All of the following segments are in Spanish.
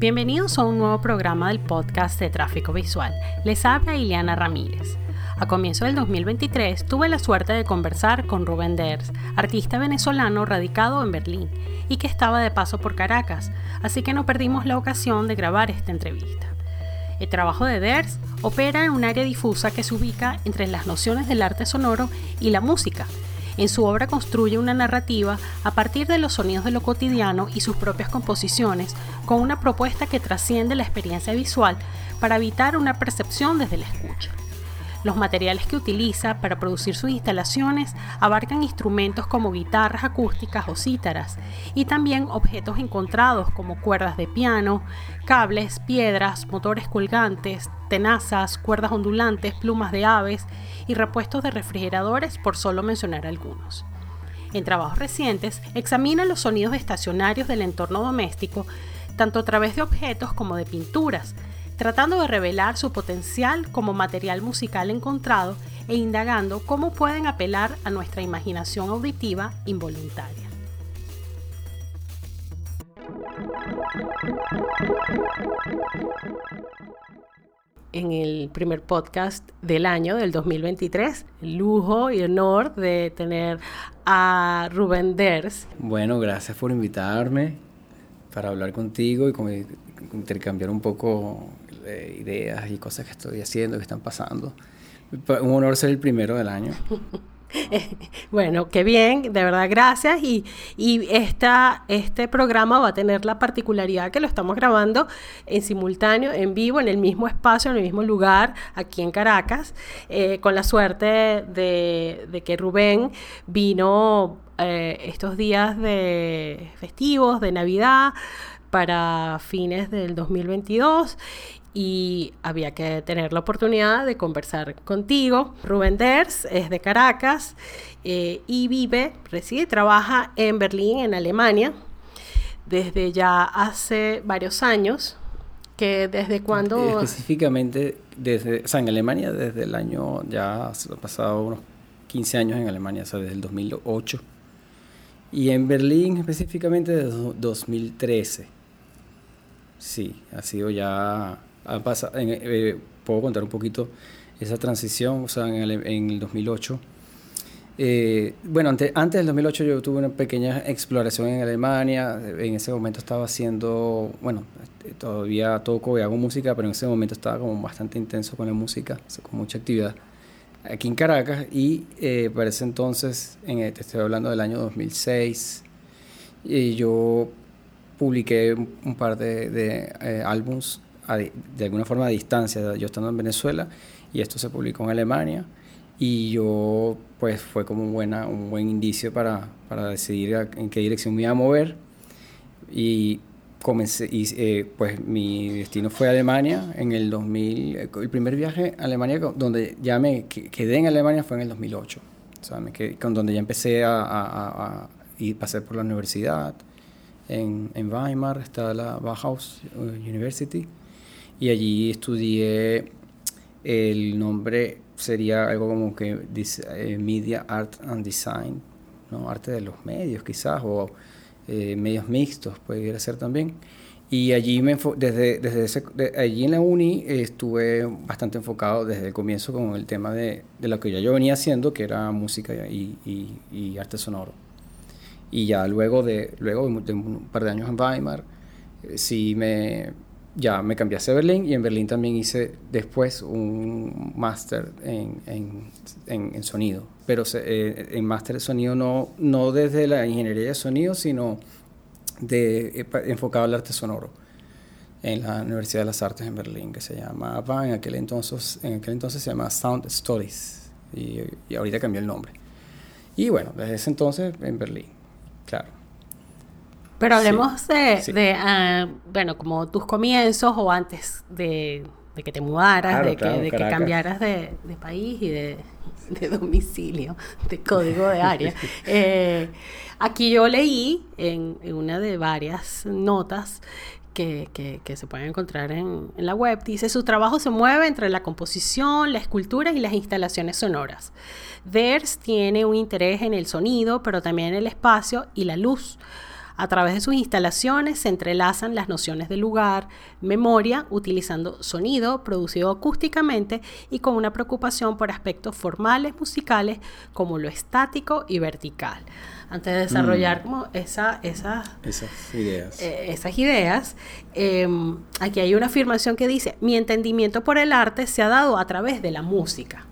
Bienvenidos a un nuevo programa del podcast de Tráfico Visual. Les habla Ileana Ramírez. A comienzo del 2023 tuve la suerte de conversar con Rubén Ders, artista venezolano radicado en Berlín y que estaba de paso por Caracas, así que no perdimos la ocasión de grabar esta entrevista. El trabajo de Ders opera en un área difusa que se ubica entre las nociones del arte sonoro y la música, en su obra construye una narrativa a partir de los sonidos de lo cotidiano y sus propias composiciones, con una propuesta que trasciende la experiencia visual para evitar una percepción desde la escucha. Los materiales que utiliza para producir sus instalaciones abarcan instrumentos como guitarras acústicas o cítaras y también objetos encontrados como cuerdas de piano, cables, piedras, motores colgantes, tenazas, cuerdas ondulantes, plumas de aves y repuestos de refrigeradores por solo mencionar algunos. En trabajos recientes examina los sonidos estacionarios del entorno doméstico tanto a través de objetos como de pinturas, tratando de revelar su potencial como material musical encontrado e indagando cómo pueden apelar a nuestra imaginación auditiva involuntaria. en el primer podcast del año, del 2023. El lujo y honor de tener a Rubén Ders. Bueno, gracias por invitarme para hablar contigo y intercambiar un poco ideas y cosas que estoy haciendo, que están pasando. Un honor ser el primero del año. bueno, qué bien, de verdad, gracias. Y, y esta, este programa va a tener la particularidad que lo estamos grabando en simultáneo, en vivo, en el mismo espacio, en el mismo lugar, aquí en Caracas, eh, con la suerte de, que Rubén vino eh, estos días de festivos, de Navidad, para fines del 2022 y había que tener la oportunidad de conversar contigo. Rubén Ders es de Caracas eh, y vive, reside y trabaja en Berlín, en Alemania, desde ya hace varios años. Que desde cuándo... Específicamente, desde, o en Alemania desde el año, ya ha pasado unos 15 años en Alemania, o sea, desde el 2008. Y en Berlín específicamente desde 2013. Sí, ha sido ya eh, puedo contar un poquito esa transición, o sea, en el, en el 2008. Eh, bueno, antes, antes del 2008 yo tuve una pequeña exploración en Alemania. En ese momento estaba haciendo, bueno, todavía toco y hago música, pero en ese momento estaba como bastante intenso con la música, con mucha actividad aquí en Caracas. Y eh, para ese entonces, en, te estoy hablando del año 2006, y yo publiqué un par de, de eh, álbums de alguna forma a distancia, yo estando en Venezuela, y esto se publicó en Alemania, y yo, pues fue como un, buena, un buen indicio para, para decidir en qué dirección me iba a mover, y comencé, y eh, pues mi destino fue Alemania en el 2000, el primer viaje a Alemania donde ya me quedé en Alemania fue en el 2008, o sea, con donde ya empecé a, a, a, y pasé por la universidad, en, en, Weimar está la Bauhaus University y allí estudié el nombre sería algo como que eh, Media Art and Design, ¿no? arte de los medios quizás, o eh, medios mixtos puede ser también. Y allí, me desde, desde ese, allí en la uni estuve bastante enfocado desde el comienzo con el tema de, de lo que ya yo venía haciendo, que era música y, y, y arte sonoro. Y ya luego de, luego de un par de años en Weimar, eh, sí me, ya me cambié a Berlín y en Berlín también hice después un máster en, en, en, sonido, pero eh, en máster de sonido no, no desde la ingeniería de sonido, sino de, eh, enfocado al arte sonoro en la Universidad de las Artes en Berlín, que se llamaba en aquel entonces, en aquel entonces se llama Sound Studies y, y ahorita cambió el nombre. Y bueno, desde ese entonces en Berlín, claro. Pero hablemos de, ah, bueno, como tus comienzos o antes de, que te mudaras, de, que, cambiaras de, país y de, domicilio, de código de área. Eh, aquí yo leí en, una de varias notas que, se pueden encontrar en, en, la web, dice, su trabajo se mueve entre la composición, la escultura y las instalaciones sonoras. Ders tiene un interés en el sonido, pero también en el espacio y la luz A través de sus instalaciones se entrelazan las nociones de lugar, memoria, utilizando sonido producido acústicamente y con una preocupación por aspectos formales musicales como lo estático y vertical antes de desarrollar mm. como esa, esas ideas. Eh, esas ideas em, aquí hay una afirmación que dice, mi entendimiento por el arte se ha dado a través de la música.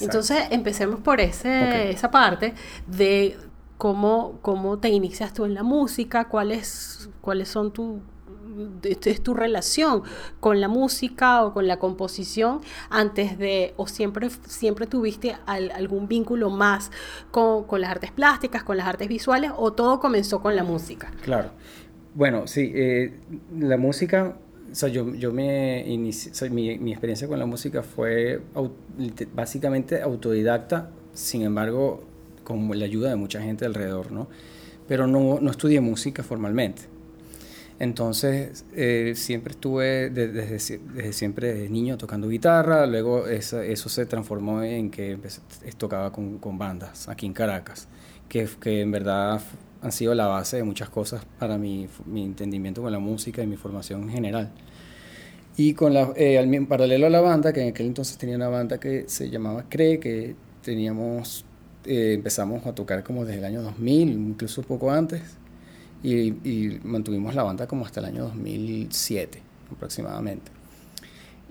Entonces empecemos por ese, esa parte de cómo, cómo te inicias tú en la música, cuáles, cuáles son tus es tu relación con la música o con la composición antes de, o siempre, siempre tuviste algún vínculo más con, las artes plásticas, con las artes visuales, o todo comenzó con la música? Claro. Bueno, sí, eh, la música, o sea, yo, yo me inicié, mi, mi, experiencia con la música fue básicamente autodidacta, sin embargo, con la ayuda de mucha gente alrededor, ¿no? Pero no, no estudié música formalmente. Entonces, eh, siempre estuve desde, siempre de niño tocando guitarra, luego eso, se transformó en que empecé, tocaba con, con, bandas aquí en Caracas, que, que, en verdad han sido la base de muchas cosas para mi, mi entendimiento con la música y mi formación en general. Y con la, eh, en paralelo a la banda, que en aquel entonces tenía una banda que se llamaba CRE, que teníamos, eh, empezamos a tocar como desde el año 2000, incluso poco antes y, mantuvimos la banda como hasta el año 2007 aproximadamente.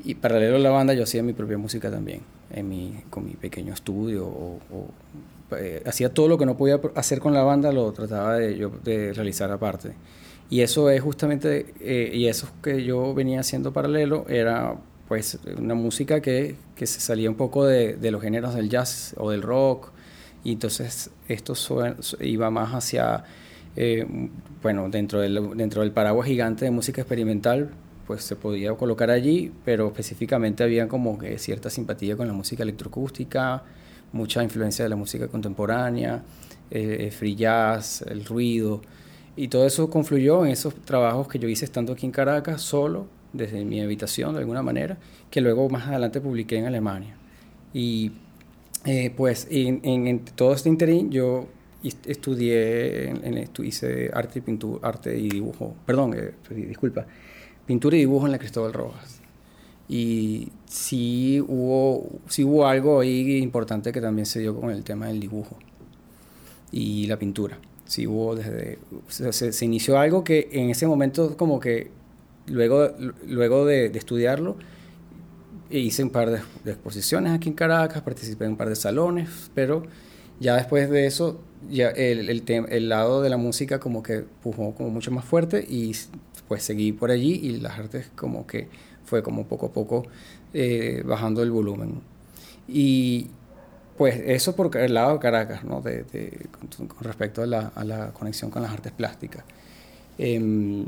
Y paralelo a la banda yo hacía mi propia música también, en mi, con mi pequeño estudio. O, eh, hacía todo lo que no podía hacer con la banda, lo trataba de, yo, de realizar aparte. Y eso es justamente, eh, y eso que yo venía haciendo paralelo era pues una música que, que se salía un poco de, de, los géneros del jazz o del rock. Y entonces esto iba más hacia eh, bueno, dentro del, dentro del paraguas gigante de música experimental, pues se podía colocar allí, pero específicamente había como cierta simpatía con la música electroacústica, mucha influencia de la música contemporánea, eh, free jazz, el ruido, y todo eso confluyó en esos trabajos que yo hice estando aquí en Caracas, solo, desde mi habitación de alguna manera, que luego más adelante publiqué en Alemania. Y eh, pues en, en, todo este interín yo estudié, en, hice arte y pintura, arte y dibujo, perdón, eh, disculpa, pintura y dibujo en la Cristóbal Rojas. Y sí hubo, sí hubo algo ahí importante que también se dio con el tema del dibujo y la pintura. Sí hubo desde, se, inició algo que en ese momento como que luego, luego de, estudiarlo, hice un par de, de, exposiciones aquí en Caracas, participé en un par de salones, pero ya después de eso, ya el, el, el, lado de la música como que pujó como mucho más fuerte y pues seguí por allí y las artes como que fue como poco a poco eh, bajando el volumen. Y pues eso por el lado de Caracas, ¿no? De, con, respecto a la, a la, conexión con las artes plásticas. Em,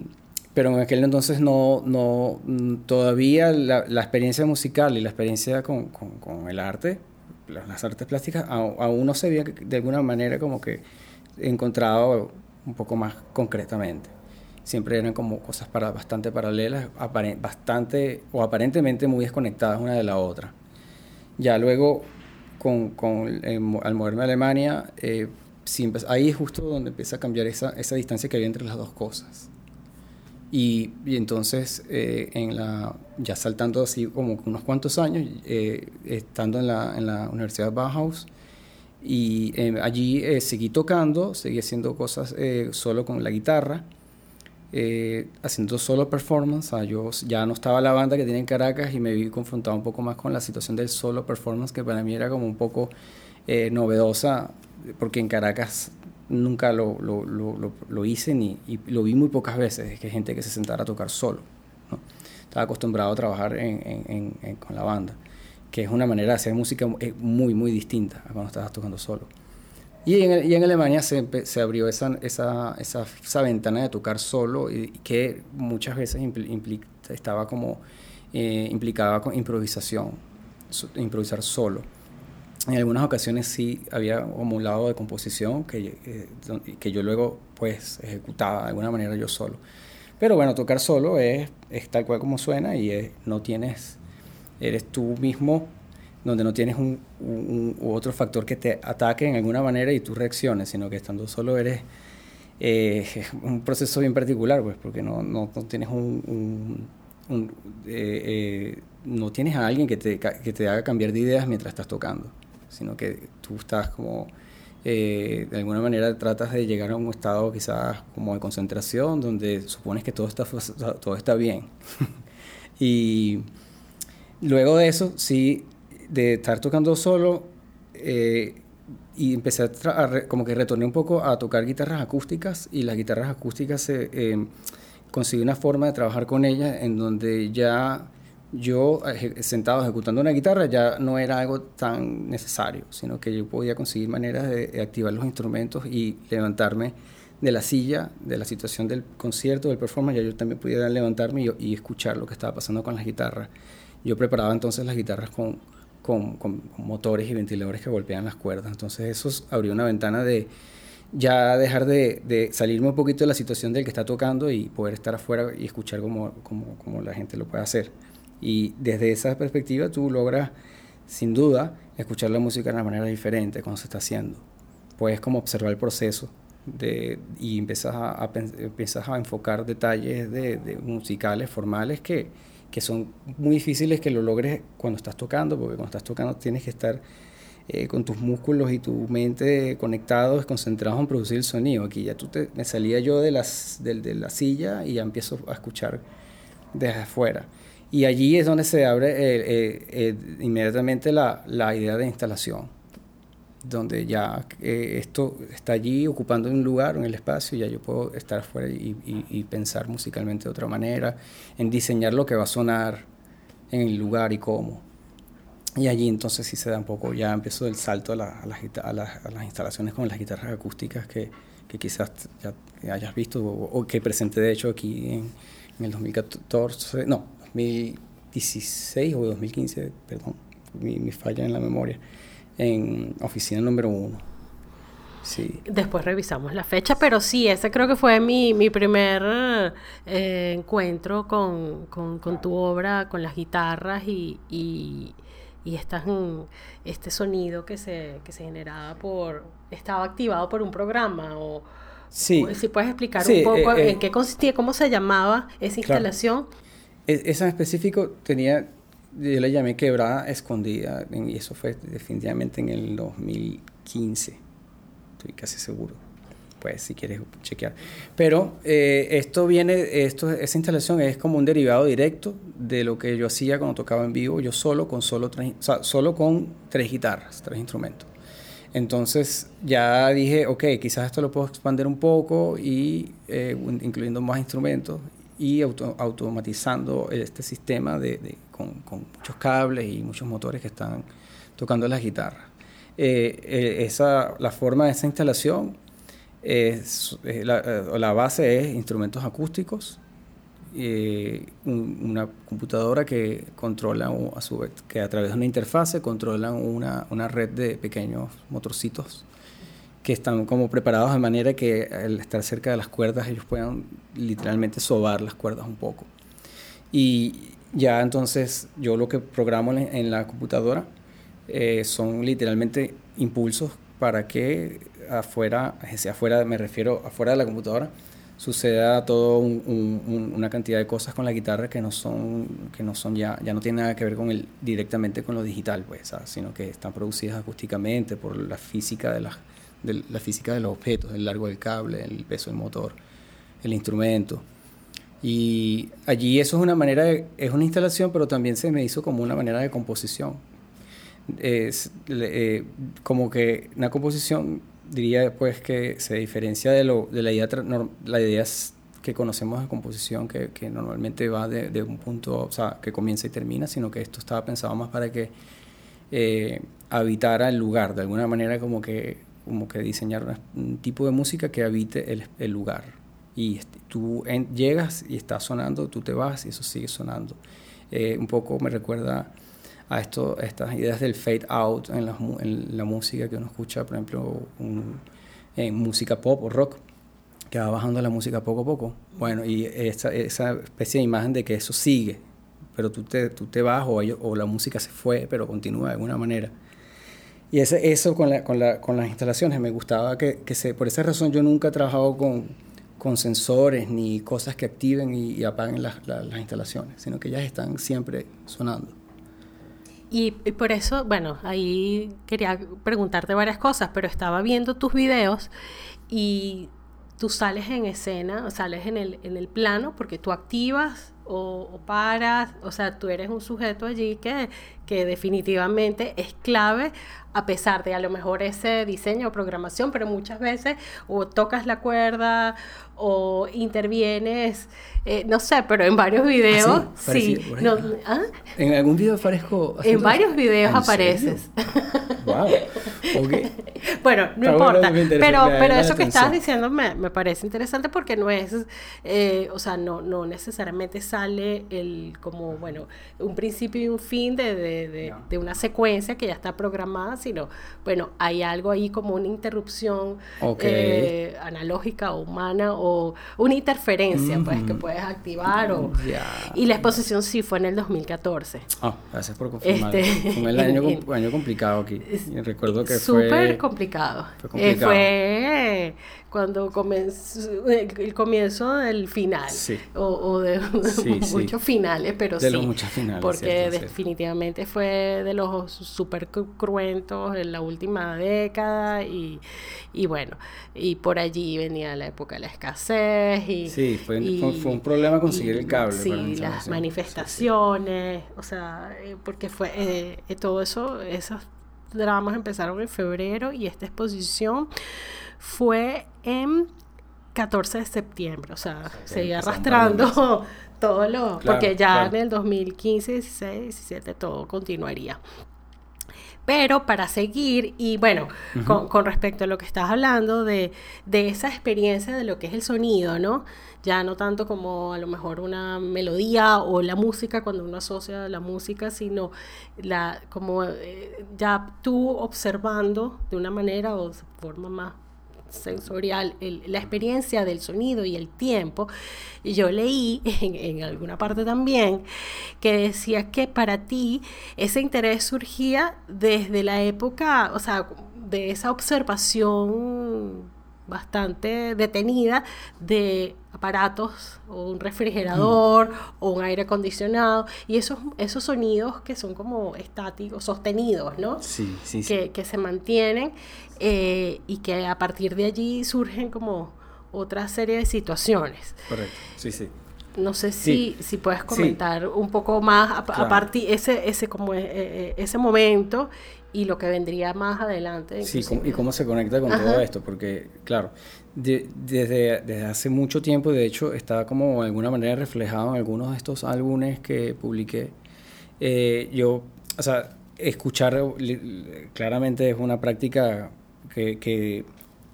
pero en aquel entonces no, no todavía la, la, experiencia musical y la experiencia con, con, con el arte las artes plásticas aún no se había de alguna manera como que encontrado un poco más concretamente. Siempre eran como cosas para, bastante paralelas, bastante o aparentemente muy desconectadas una de la otra. Ya luego, con, con al moverme a Alemania, eh, ahí es justo donde empieza a cambiar esa, esa distancia que había entre las dos cosas. Y, y entonces, eh, en la, ya saltando así como unos cuantos años, eh, estando en la, en la Universidad Bauhaus, y eh, allí seguí tocando, seguí haciendo cosas solo con la guitarra, haciendo solo performance. yo ya no estaba la banda que tiene en Caracas y me vi confrontado un poco más con la situación del solo performance, que para mí era como un poco novedosa, porque en Caracas nunca lo, lo, lo, lo, hice ni, lo vi muy pocas veces, es que gente que se sentara a tocar solo. ¿no? Estaba acostumbrado a trabajar en, en, con la banda, que es una manera de hacer música muy, muy distinta a cuando estabas tocando solo. Y en, y en Alemania se, se abrió esa, esa, esa, esa, ventana de tocar solo, y que muchas veces implica, estaba como eh, implicaba con improvisación, improvisar solo en algunas ocasiones sí había como un lado de composición que, eh, que yo luego pues ejecutaba de alguna manera yo solo. Pero bueno, tocar solo es, es tal cual como suena y no tienes, eres tú mismo donde no tienes un, un, otro factor que te ataque en alguna manera y tú reacciones, sino que estando solo eres eh, es un proceso bien particular, pues, porque no, no, no tienes un, un, eh, eh, no tienes a alguien que te, que te haga cambiar de ideas mientras estás tocando, sino que tú estás como de alguna manera tratas de llegar a un estado quizás como de concentración donde supones que todo está todo está bien. Y luego de eso sí de estar tocando solo y empecé a, como que retorné un poco a tocar guitarras acústicas y las guitarras acústicas se, eh, conseguí una forma de trabajar con ellas en donde ya yo sentado ejecutando una guitarra ya no era algo tan necesario, sino que yo podía conseguir maneras de, activar los instrumentos y levantarme de la silla, de la situación del concierto, del performance, ya yo también podía levantarme y, y escuchar lo que estaba pasando con las guitarras. Yo preparaba entonces las guitarras con, con, motores y ventiladores que golpean las cuerdas. Entonces eso abrió una ventana de ya dejar de, salirme un poquito de la situación del que está tocando y poder estar afuera y escuchar como, como, como la gente lo puede hacer. Y desde esa perspectiva tú logras, sin duda, escuchar la música de una manera diferente cuando se está haciendo. Puedes como observar el proceso de, y empiezas a, empiezas a enfocar detalles de, de musicales, formales, que, que son muy difíciles que lo logres cuando estás tocando, porque cuando estás tocando tienes que estar eh, con tus músculos y tu mente conectados, concentrados en producir el sonido. Aquí ya tú te, me salía yo de, las, de, de la silla y ya empiezo a escuchar desde afuera. Y allí es donde se abre eh, eh, inmediatamente la, la idea de instalación donde ya eh, esto está allí ocupando un lugar en el espacio, ya yo puedo estar afuera y, pensar musicalmente de otra manera, en diseñar lo que va a sonar en el lugar y cómo. Y allí entonces sí se da un poco, ya empiezo el salto a, a, las, a, las, instalaciones con las guitarras acústicas que, que quizás ya hayas visto o, que presenté de hecho aquí en, en el 2014, no, 2016 o 2015, perdón, mi, mi falla en la memoria en oficina número uno. Sí. Después revisamos la fecha, pero sí, ese creo que fue mi, mi primer eh, encuentro con, con, con, tu obra, con las guitarras y, y, y este sonido que se, que se generaba por... estaba activado por un programa o... Sí. si puedes explicar un poco eh, en eh, qué consistía, cómo se llamaba esa instalación. E, esa en específico tenía yo le llamé quebrada escondida y eso fue definitivamente en el 2015 estoy casi seguro. Pues si quieres chequear. Pero eh, esto viene esto esa instalación es como un derivado directo de lo que yo hacía cuando tocaba en vivo yo solo con solo tres, solo con tres guitarras tres instrumentos. Entonces ya dije, ok, quizás esto lo puedo expandir un poco y eh, incluyendo más instrumentos y automatizando este sistema de, con, muchos cables y muchos motores que están tocando las guitarras. Eh, eh, esa, la forma de esa instalación, es, la, eh, la, base es instrumentos acústicos, una computadora que controla a su vez, que a través de una interfase controlan una, una red de pequeños motorcitos que están como preparados de manera que al estar cerca de las cuerdas ellos puedan literalmente sobar las cuerdas un poco. Y ya entonces yo lo que programo en la computadora eh, son literalmente impulsos para que afuera, afuera, me refiero afuera de la computadora, suceda todo una cantidad de cosas con la guitarra que no son que no son ya ya no tienen nada que ver con el directamente con lo digital pues sino que están producidas acústicamente por la física de las de la física de los objetos, el largo del cable, el peso del motor, el instrumento. Y allí eso es una manera, de, es una instalación, pero también se me hizo como una manera de composición. Es eh, como que una composición, diría pues que se diferencia de, lo, de la idea, la idea que conocemos de composición, que, que normalmente va de, de, un punto, o sea, que comienza y termina, sino que esto estaba pensado más para que eh, habitara el lugar, de alguna manera como que como que diseñar un tipo de música que habite el, el lugar. Y tú llegas y está sonando, tú te vas y eso sigue sonando. Eh, un poco me recuerda a, esto, estas ideas del fade out en la, música que uno escucha, por ejemplo, en música pop o rock, que va bajando la música poco a poco. Bueno, y esa, esa especie de imagen de que eso sigue, pero tú te, tú te vas o, o la música se fue, pero continúa de alguna manera. Y ese, eso con, la, con, la, con, las instalaciones me gustaba que, que se, por esa razón yo nunca he trabajado con, con sensores ni cosas que activen y, apaguen las, las, instalaciones, sino que ellas están siempre sonando. Y, y, por eso, bueno, ahí quería preguntarte varias cosas, pero estaba viendo tus videos y tú sales en escena, o sales en el, en el plano porque tú activas o, o, paras, o sea, tú eres un sujeto allí que, que definitivamente es clave a pesar de a lo mejor ese diseño o programación, pero muchas veces o tocas la cuerda o intervienes, eh, no sé, pero en varios videos, ¿Ah, sí. no, ¿ah? En algún video aparezco. En varios videos apareces. wow. Okay. bueno, no importa. pero pero eso que estabas diciendo me, me, parece interesante porque no es, eh, o sea, no, no necesariamente sale el como, bueno, un principio y un fin de, de, de, de una secuencia que ya está programada, sino, bueno, hay algo ahí como una interrupción eh, analógica o humana o una interferencia, pues, que puedes activar. O, Y la exposición sí fue en el 2014. Ah, gracias por confirmar. Este, fue el año, año complicado aquí. Recuerdo que fue... Súper complicado. Fue eh, complicado. fue cuando comenzó el comienzo del final. O, de muchos finales pero de sí los muchos finales porque definitivamente fue de los super cruentos en la última década y, y, bueno y por allí venía la época de la escasez y sí fue, fue, un problema conseguir el cable sí las manifestaciones o sea eh, porque fue eh, todo eso esos dramas empezaron en febrero y esta exposición fue en 14 de septiembre, o sea, seguía arrastrando todo lo, porque ya en el 2015, 16, 17 todo continuaría. Pero para seguir, y bueno, con, respecto a lo que estás hablando de, de, esa experiencia de lo que es el sonido, ¿no? Ya no tanto como a lo mejor una melodía o la música, cuando uno asocia la música, sino la, como eh, ya tú observando de una manera o de forma más sensorial, la experiencia del sonido y el tiempo, yo leí en, alguna parte también que decía que para ti ese interés surgía desde la época, o sea, de esa observación bastante detenida de aparatos o un refrigerador o un aire acondicionado y esos, esos sonidos que son como estáticos, sostenidos, ¿no? Sí, sí, que, que se mantienen eh, y que a partir de allí surgen como otra serie de situaciones. Correcto, sí, sí. No sé si, si puedes comentar un poco más a, partir ese, ese, como, eh, eh, ese momento y lo que vendría más adelante. Sí, y cómo se conecta con todo esto, porque, claro, desde, desde hace mucho tiempo, de hecho, está como de alguna manera reflejado en algunos de estos álbumes que publiqué. yo, o sea, escuchar claramente es una práctica que, que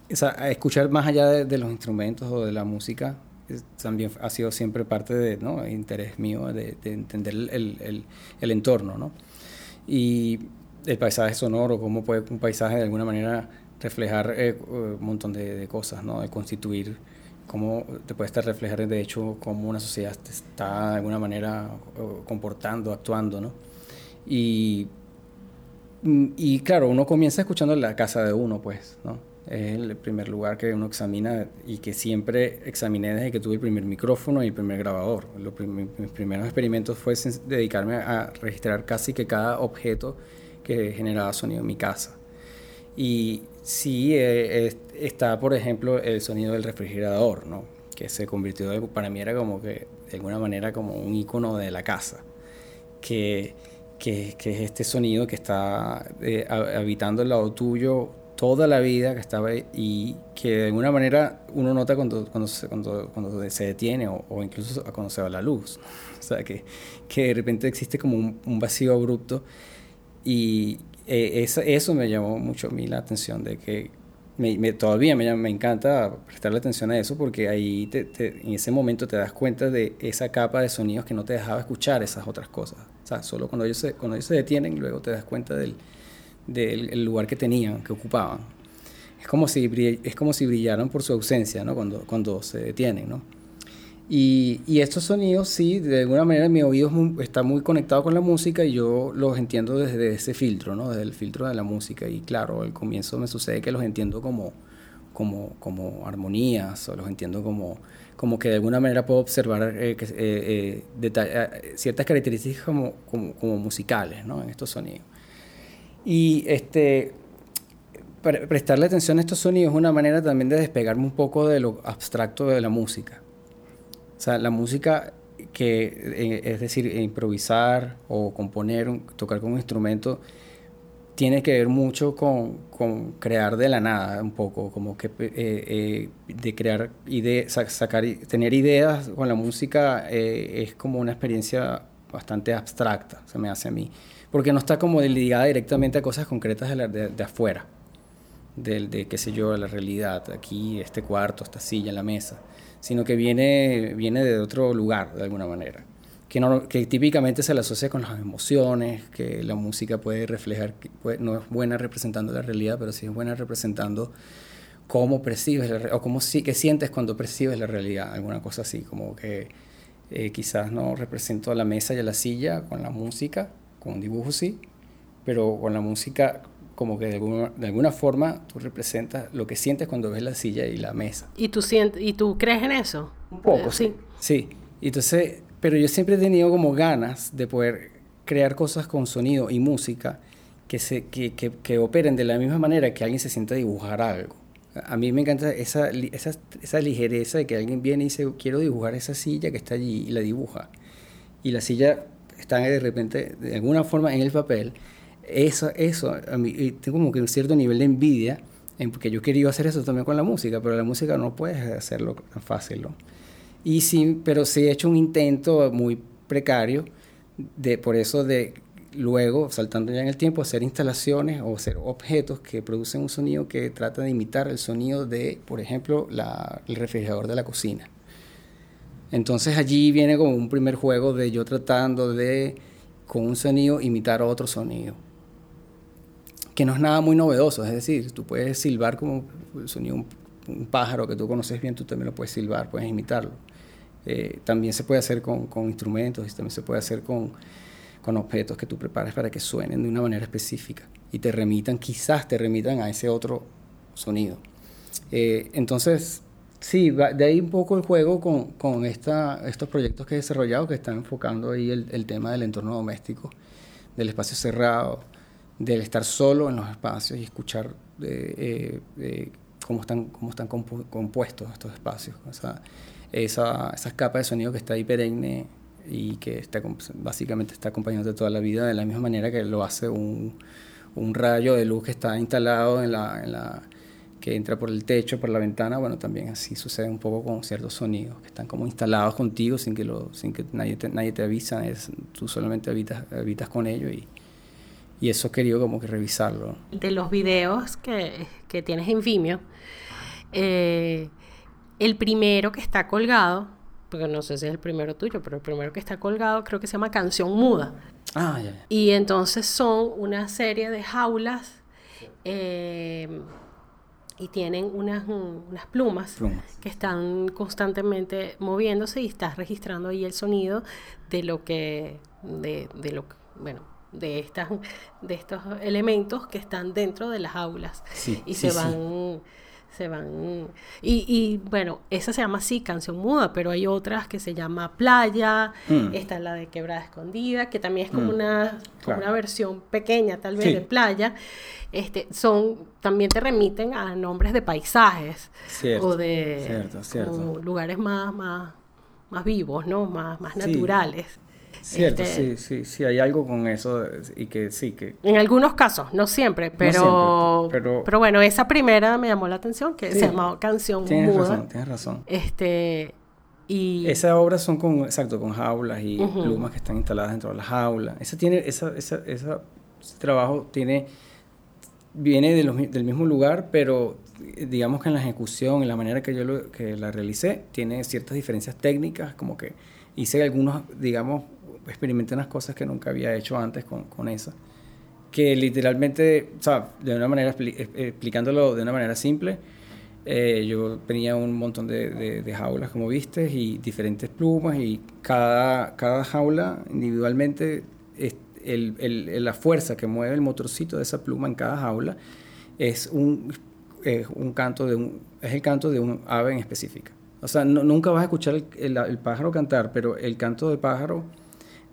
escuchar más allá de, los instrumentos o de la música también ha sido siempre parte de ¿no? interés mío de, entender el, el, el, entorno ¿no? y el paisaje sonoro cómo puede un paisaje de alguna manera reflejar eh, un montón de, cosas ¿no? de constituir cómo te puede estar reflejar de hecho cómo una sociedad está de alguna manera comportando actuando ¿no? y y claro, uno comienza escuchando la casa de uno, pues, ¿no? Es el primer lugar que uno examina y que siempre examiné desde que tuve el primer micrófono y el primer grabador. Los mis primeros experimentos fue dedicarme a registrar casi que cada objeto que generaba sonido en mi casa. Y sí eh, está, por ejemplo, el sonido del refrigerador, ¿no? Que se convirtió, para mí era como que, de alguna manera, como un icono de la casa. Que que, es este sonido que está eh, habitando el lado tuyo toda la vida, que estaba y que de alguna manera uno nota cuando, cuando, se, cuando, cuando se detiene o, incluso cuando se va la luz. O sea, que, que de repente existe como un, vacío abrupto y eh, eso, eso, me llamó mucho a mí la atención de que me, todavía me, me, encanta prestarle atención a eso porque ahí en ese momento te das cuenta de esa capa de sonidos que no te dejaba escuchar esas otras cosas. O sea, solo cuando ellos se, cuando ellos se detienen, luego te das cuenta del, del lugar que tenían, que ocupaban. Es como si, es como si brillaran por su ausencia, ¿no? Cuando, cuando se detienen, ¿no? Y, y, estos sonidos, sí, de alguna manera mi oído está muy conectado con la música y yo los entiendo desde ese filtro, ¿no? Desde el filtro de la música. Y claro, al comienzo me sucede que los entiendo como, como, como armonías o los entiendo como, como que de alguna manera puedo observar eh, eh, eh, ciertas características como, como, como, musicales, ¿no? En estos sonidos. Y este, prestarle atención a estos sonidos es una manera también de despegarme un poco de lo abstracto de la música. O sea, la música que, eh, es decir, improvisar o componer, tocar con un instrumento, tiene que ver mucho con, con crear de la nada, un poco, como que eh, eh, de crear ideas, sacar, tener ideas con la música es como una experiencia bastante abstracta, se me hace a mí, porque no está como ligada directamente a cosas concretas de, de, afuera, de, de, qué sé yo, la realidad, aquí, este cuarto, esta silla, la mesa sino que viene, viene de otro lugar, de alguna manera. Que, no, que típicamente se le asocia con las emociones, que la música puede reflejar, no es buena representando la realidad, pero sí es buena representando cómo percibes, la, o cómo sí, que sientes cuando percibes la realidad, alguna cosa así, como que eh, quizás no represento la mesa y la silla con la música, con un dibujo sí, pero con la música como que de alguna, de alguna forma tú representas lo que sientes cuando ves la silla y la mesa. ¿Y tú, sientes, ¿y tú crees en eso? Un poco, sí. Sí, entonces, pero yo siempre he tenido como ganas de poder crear cosas con sonido y música que, se, que, que, que operen de la misma manera que alguien se sienta a dibujar algo. A mí me encanta esa, esa, esa ligereza de que alguien viene y dice, quiero dibujar esa silla que está allí y la dibuja. Y la silla está de repente, de alguna forma, en el papel eso, eso, a mí, tengo como que un cierto nivel de envidia, en, porque yo quería hacer eso también con la música, pero la música no puedes hacerlo tan fácil, ¿no? Y sí, pero sí he hecho un intento muy precario, de, por eso de luego, saltando ya en el tiempo, hacer instalaciones o hacer objetos que producen un sonido que trata de imitar el sonido de, por ejemplo, la, el refrigerador de la cocina. Entonces allí viene como un primer juego de yo tratando de, con un sonido, imitar otro sonido que no es nada muy novedoso, es decir, tú puedes silbar como el sonido un, un pájaro que tú conoces bien, tú también lo puedes silbar, puedes imitarlo. Eh, también se puede hacer con, instrumentos y también se puede hacer con, objetos que tú prepares para que suenen de una manera específica y te remitan, quizás te remitan a ese otro sonido. Eh, entonces, sí, de ahí un poco el juego con, con esta, estos proyectos que he desarrollado que están enfocando ahí el tema del entorno doméstico, del espacio cerrado, del estar solo en los espacios y escuchar eh, eh, cómo están, cómo están compuestos estos espacios. O sea, esa, esas capas de sonido que está ahí perenne y que está, básicamente está acompañando toda la vida de la misma manera que lo hace un, un rayo de luz que está instalado en la, en la, que entra por el techo, por la ventana, bueno, también así sucede un poco con ciertos sonidos que están como instalados contigo sin que, lo, sin que nadie, te, nadie te avisa, es, tú solamente habitas, habitas con ellos y, y eso quería como que revisarlo. De los videos que, que tienes en Vimeo, eh, el primero que está colgado, porque no sé si es el primero tuyo, pero el primero que está colgado creo que se llama Canción Muda. Ah, ya, Y entonces son una serie de jaulas eh, y tienen unas, unas plumas, que están constantemente moviéndose y estás registrando ahí el sonido de lo que, de, de lo que, bueno, de, estas, de estos elementos que están dentro de las aulas y se van... Se van. Y, y, bueno, esa se llama así, canción muda, pero hay otras que se llama Playa, mm. está la de Quebrada Escondida, que también es como, mm. una, una versión pequeña, tal vez, de Playa. Este, son, también te remiten a nombres de paisajes o de lugares más, más, más vivos, ¿no? Más, más naturales. Cierto, este, sí, sí, sí, hay algo con eso y que sí, que... En algunos casos, no siempre, pero, pero, bueno, esa primera me llamó la atención, que se llamaba Canción tienes Muda. Razón, tienes razón. Este, y... Esas obras son con, exacto, con jaulas y plumas que están instaladas dentro de las jaulas. Ese, tiene, esa, esa, ese trabajo tiene, viene de los, del mismo lugar, pero digamos que en la ejecución, en la manera que yo lo, que la realicé, tiene ciertas diferencias técnicas, como que hice algunos, digamos, experimenté unas cosas que nunca había hecho antes con, con esa. Que literalmente, o sea, de una manera, explicándolo de una manera simple, Eh, yo tenía un montón de, de, jaulas, como viste, y diferentes plumas, y cada, cada jaula individualmente, el, el, la fuerza que mueve el motorcito de esa pluma en cada jaula es un, es un canto de un, es el canto de un ave en específica. O sea, nunca vas a escuchar el, el, pájaro cantar, pero el canto del pájaro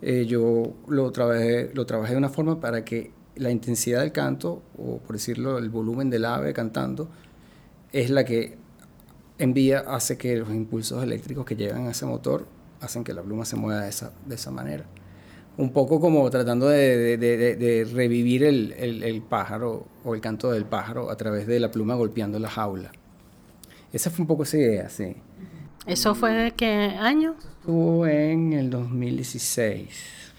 eh, yo lo trabajé, lo trabajé de una forma para que la intensidad del canto, o por decirlo, el volumen del ave cantando, es la que envía, hace que los impulsos eléctricos que llegan a ese motor hacen que la pluma se mueva de esa, de esa manera. Un poco como tratando de, revivir el, el, el, pájaro o el canto del pájaro a través de la pluma golpeando la jaula. Esa fue un poco esa idea, sí. ¿Eso fue de qué año? Fue en el 2016.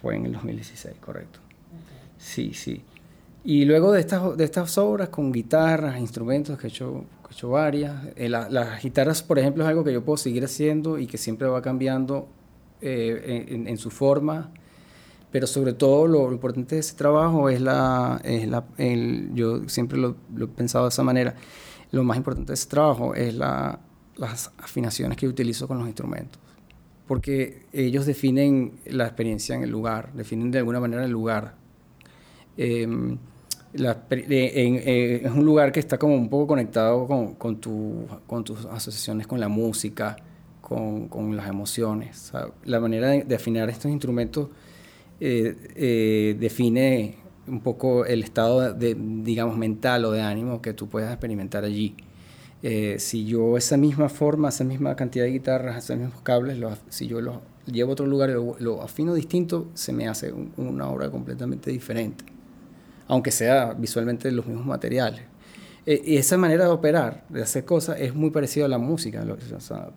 Fue en el 2016, correcto. Sí, sí. Y luego de estas, de estas obras con guitarras, instrumentos, que he hecho hecho varias. Eh, las guitarras, por ejemplo, es algo que yo puedo seguir haciendo y que siempre va cambiando eh, en, su forma. Pero sobre todo lo, importante de ese trabajo es la... Es la el, yo siempre lo, he pensado de esa manera. Lo más importante de ese trabajo es la, las afinaciones que utilizo con los instrumentos. Porque ellos definen la experiencia en el lugar, definen de alguna manera el lugar. Eh, es un lugar que está como un poco conectado con, con, tu, con tus asociaciones con la música, con, las emociones. la manera de, afinar estos instrumentos eh, eh, define un poco el estado de, digamos, mental o de ánimo que tú puedas experimentar allí. Eh, si yo esa misma forma, esa misma cantidad de guitarras, esos mismos cables, si yo los llevo a otro lugar y lo, afino distinto, se me hace una obra completamente diferente aunque sea visualmente los mismos materiales. Eh, y esa manera de operar, de hacer cosas, es muy parecida a la música,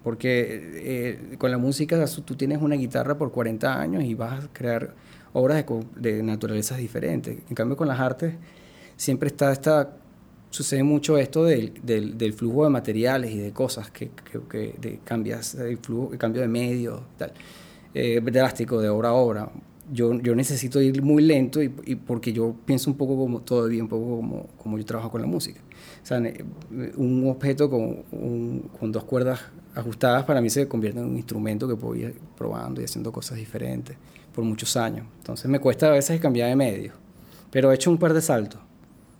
porque eh, con la música tú tienes una guitarra por 40 años y vas a crear obras de, de naturalezas diferentes. En cambio, con las artes siempre está esta sucede mucho esto del, del, del, flujo de materiales y de cosas que, que, de cambias el flujo el cambio de medios tal eh, drástico de obra a obra yo, yo necesito ir muy lento y, porque yo pienso un poco como, todavía un poco como, como yo trabajo con la música. O sea, un objeto con, con dos cuerdas ajustadas para mí se convierte en un instrumento que puedo ir probando y haciendo cosas diferentes por muchos años. Entonces me cuesta a veces cambiar de medio, pero he hecho un par de saltos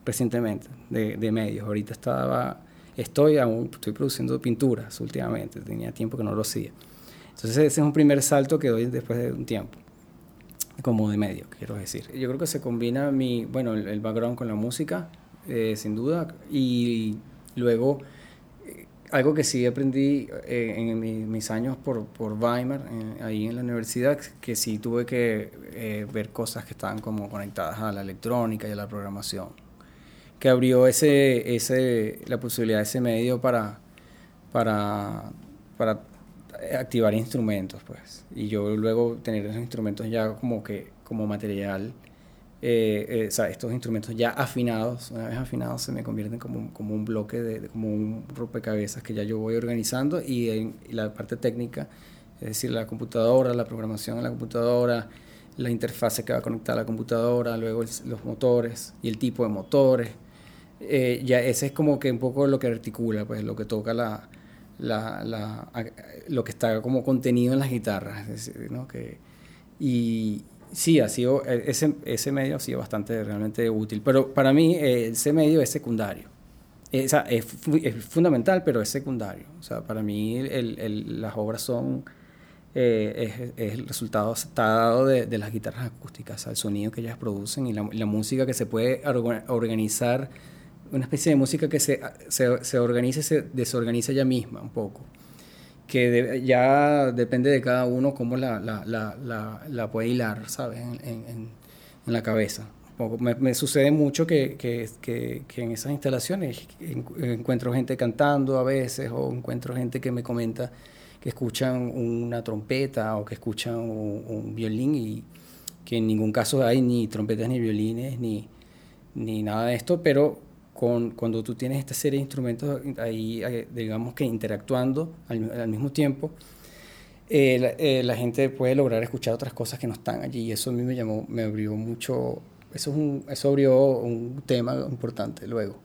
recientemente de, de medios. Ahorita estaba, estoy aún, estoy produciendo pinturas últimamente, tenía tiempo que no lo hacía. Entonces ese es un primer salto que doy después de un tiempo como de medio, quiero decir. Yo creo que se combina mi, bueno, el, background con la música, eh, sin duda, y luego eh, algo que sí aprendí eh, en mis años por, por Weimar, ahí en la universidad, que sí tuve que ver cosas que estaban como conectadas a la electrónica y a la programación, que abrió ese, ese, la posibilidad de ese medio para, para, para activar instrumentos, pues. Y yo luego tener esos instrumentos ya como que, como material, eh, eh, estos instrumentos ya afinados, una vez afinados, se me convierten como, como un bloque, de, como un rompecabezas que ya yo voy organizando y la parte técnica, es decir, la computadora, la programación en la computadora, la interfase que va a conectar a la computadora, luego los motores y el tipo de motores. Eh, ya ese es como que un poco lo que articula, pues lo que toca la, la, la, lo que está como contenido en las guitarras. ¿no? que, y sí, ha sido, ese, ese medio ha sido bastante realmente útil, pero para mí eh, ese medio es secundario. es, es, fundamental, pero es secundario. O sea, para mí el, el, las obras son... Eh, es, el resultado está dado de, de, las guitarras acústicas, el sonido que ellas producen y la, la música que se puede organizar una especie de música que se, se, se organiza y se desorganiza ella misma un poco, que ya depende de cada uno cómo la, la, la, la puede hilar, ¿sabes? En, en, en la cabeza. Me, me, sucede mucho que, que, que, que, en esas instalaciones encuentro gente cantando a veces o encuentro gente que me comenta que escuchan una trompeta o que escuchan un, un violín y que en ningún caso hay ni trompetas ni violines ni, ni nada de esto, pero con, cuando tú tienes esta serie de instrumentos ahí, eh, digamos que interactuando al, mismo tiempo, eh, eh, la, gente puede lograr escuchar otras cosas que no están allí y eso a mí me llamó, me abrió mucho, eso, es eso abrió un tema importante luego,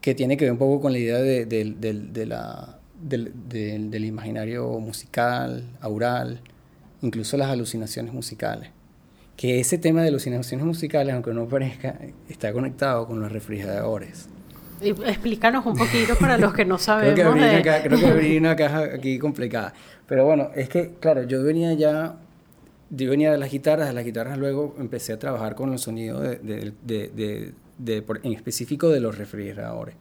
que tiene que ver un poco con la idea de, de la, del imaginario musical, aural, incluso las alucinaciones musicales. Que ese tema de alucinaciones musicales, aunque no parezca, está conectado con los refrigeradores. Explícanos un poquito para los que no sabemos. creo, que abrí una, caja aquí complicada. Pero bueno, es que, claro, yo venía ya, yo venía de las guitarras, de las guitarras luego empecé a trabajar con el sonido de, de, de, en específico de los refrigeradores.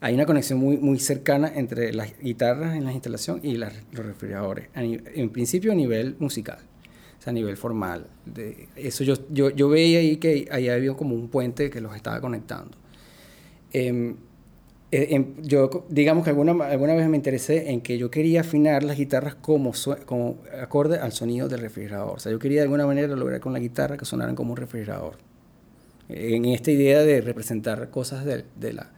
Hay una conexión muy, muy cercana entre las guitarras en la instalación y los refrigeradores, en principio a nivel musical, a nivel formal. De, eso yo, yo, yo veía ahí que ahí había como un puente que los estaba conectando. Em, eh, em, yo, digamos que alguna, alguna vez me interesé en que yo quería afinar las guitarras como, como acorde al sonido del refrigerador. O sea, yo quería de alguna manera lograr con la guitarra que sonaran como un refrigerador. En esta idea de representar cosas de, de la,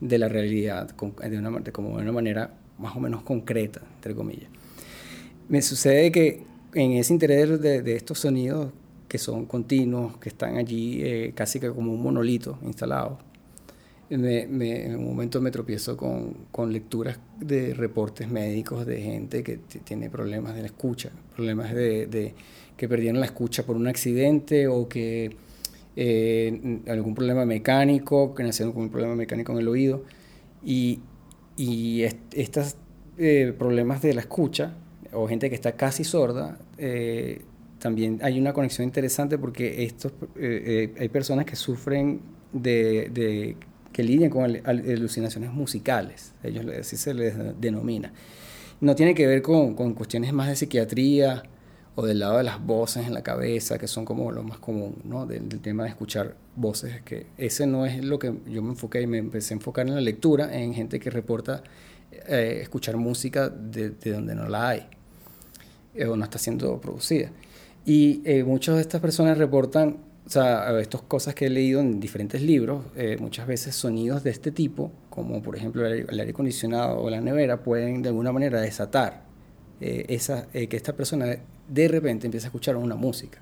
de la realidad de una, como de una manera más o menos concreta, entre comillas. Me sucede que en ese interés de, de estos sonidos que son continuos, que están allí eh, casi que como un monolito instalado, me, en un momento me tropiezo con, con, lecturas de reportes médicos de gente que tiene problemas de la escucha, problemas de, de, que perdieron la escucha por un accidente o que eh, algún problema mecánico, que nacieron con un problema mecánico en el oído. Y, y estos eh, problemas de la escucha, o gente que está casi sorda, eh, también hay una conexión interesante porque estos, hay personas que sufren de, que lidian con alucinaciones musicales, ellos así se les denomina. No tiene que ver con, con, cuestiones más de psiquiatría o del lado de las voces en la cabeza, que son como lo más común, ¿no? Del, tema de escuchar voces, que ese no es lo que yo me enfoqué y me empecé a enfocar en la lectura, en gente que reporta eh, escuchar música de, donde no la hay eh, o no está siendo producida. Y eh, muchas de estas personas reportan o sea, estas cosas que he leído en diferentes libros, eh, muchas veces sonidos de este tipo, como por ejemplo el, aire acondicionado o la nevera, pueden de alguna manera desatar esa, que esta persona de repente empiece a escuchar una música.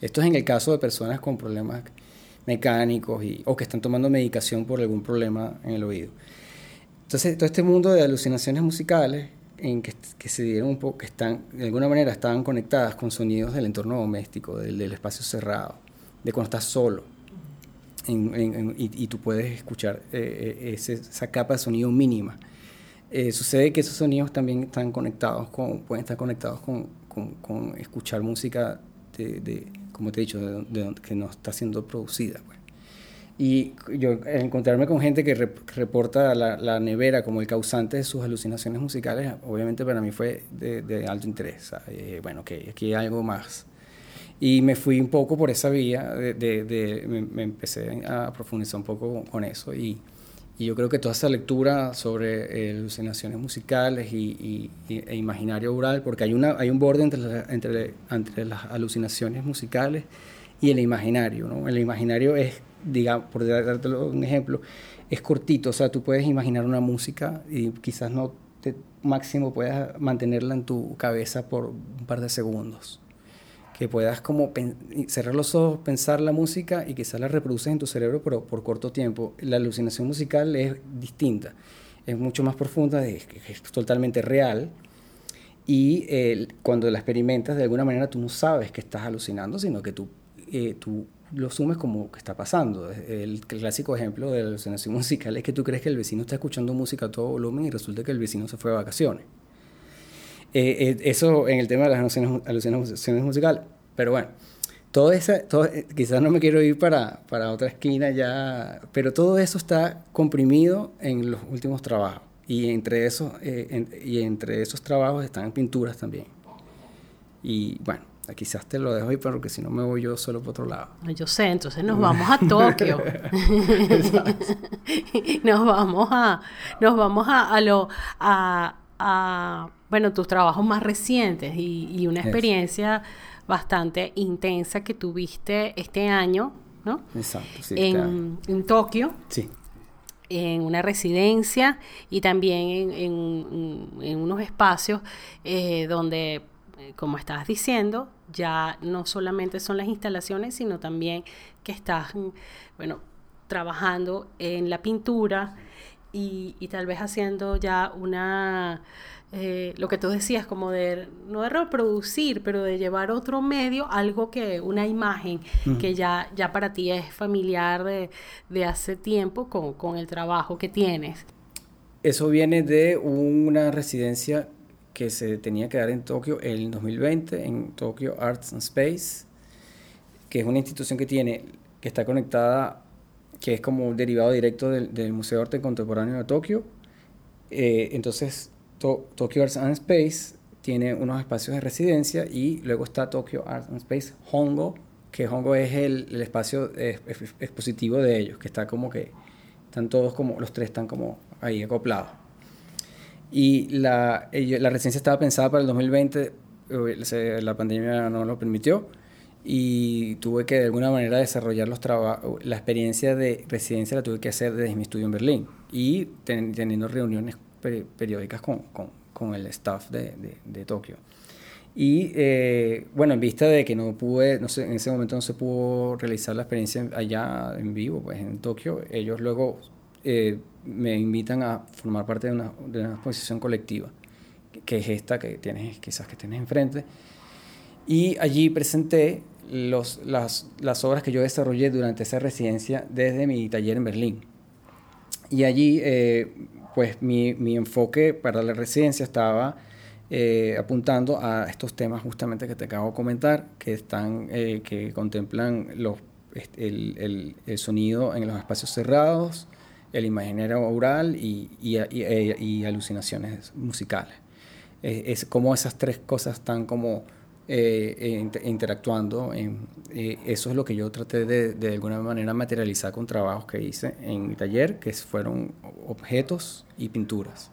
Esto es en el caso de personas con problemas mecánicos o que están tomando medicación por algún problema en el oído. Entonces, todo este mundo de alucinaciones musicales en que, que, se dieron un poco, que están, de alguna manera estaban conectadas con sonidos del entorno doméstico, del, del espacio cerrado, de cuando estás solo. y, tú puedes escuchar eh, eh, esa capa de sonido mínima. Eh, sucede que esos sonidos también están conectados con, pueden estar conectados con, con, escuchar música de, de, como te he dicho, de, que no está siendo producida. Pues. Y yo encontrarme con gente que, reporta la, la, nevera como el causante de sus alucinaciones musicales, obviamente para mí fue de, alto interés. bueno, que aquí hay algo más y me fui un poco por esa vía, de, de, me, empecé a profundizar un poco con, eso. Y, y, yo creo que toda esa lectura sobre eh, alucinaciones musicales y, e imaginario oral, porque hay, una, hay un borde entre, entre, entre las alucinaciones musicales y el imaginario. ¿no? El imaginario es, digamos, por darte un ejemplo, es cortito, o sea, tú puedes imaginar una música y quizás no te, máximo puedas mantenerla en tu cabeza por un par de segundos que puedas como cerrar los ojos, pensar la música y quizás la reproduces en tu cerebro, pero por corto tiempo. La alucinación musical es distinta, es mucho más profunda, es, totalmente real. Y cuando la experimentas, de alguna manera tú no sabes que estás alucinando, sino que tú, eh, tú lo asumes como que está pasando. El clásico ejemplo de la alucinación musical es que tú crees que el vecino está escuchando música a todo volumen y resulta que el vecino se fue de vacaciones. Eh, eh, eso en el tema de las alucinaciones, musicales. Pero bueno, todo eso, todo, eh, quizás no me quiero ir para, para otra esquina ya, pero todo eso está comprimido en los últimos trabajos. Y entre esos, y entre esos trabajos están pinturas también. Y bueno, quizás te lo dejo ahí, pero que si no me voy yo solo por otro lado. Yo sé, entonces nos vamos a Tokio. nos vamos a, nos vamos a, a lo, a, a bueno, tus trabajos más recientes y, una experiencia bastante intensa que tuviste este año, ¿no? Exacto, sí. En, en Tokio. Sí. En una residencia y también en, unos espacios eh, donde, eh, como estabas diciendo, ya no solamente son las instalaciones, sino también que estás, bueno, trabajando en la pintura y, y tal vez haciendo ya una, eh, lo que tú decías, como de, no de reproducir, pero de llevar otro medio, algo que, una imagen que ya, ya para ti es familiar de, de hace tiempo con, con, el trabajo que tienes. Eso viene de una residencia que se tenía que dar en Tokio en 2020, en Tokyo Arts and Space, que es una institución que tiene, que está conectada que es como un derivado directo del, Museo de Arte Contemporáneo de Tokio. Eh, entonces, Tokyo Arts and Space tiene unos espacios de residencia y luego está Tokyo Arts and Space Hongo, que Hongo es el, el espacio expositivo de ellos, que está como que están todos como, los tres están como ahí acoplados. Y la, la residencia estaba pensada para el 2020, eh, la pandemia no lo permitió y tuve que de alguna manera desarrollar los trabajos, la experiencia de residencia la tuve que hacer desde mi estudio en Berlín y teniendo reuniones periódicas con, con, con, el staff de, de, Tokio. Y eh, bueno, en vista de que no pude, no sé, en ese momento no se pudo realizar la experiencia allá en vivo, pues en Tokio, ellos luego eh, me invitan a formar parte de una, de una exposición colectiva, que es esta que tienes, quizás que tienes enfrente. Y allí presenté los, las, las, obras que yo desarrollé durante esa residencia desde mi taller en Berlín. Y allí, eh, pues mi, mi, enfoque para la residencia estaba eh, apuntando a estos temas justamente que te acabo de comentar, que, están, eh, que contemplan los, el, el, el, sonido en los espacios cerrados, el imaginario oral y, y, y alucinaciones musicales. es como esas tres cosas están como eh, interactuando. En, eh, eso es lo que yo traté de, de alguna manera materializar con trabajos que hice en mi taller, que fueron objetos y pinturas.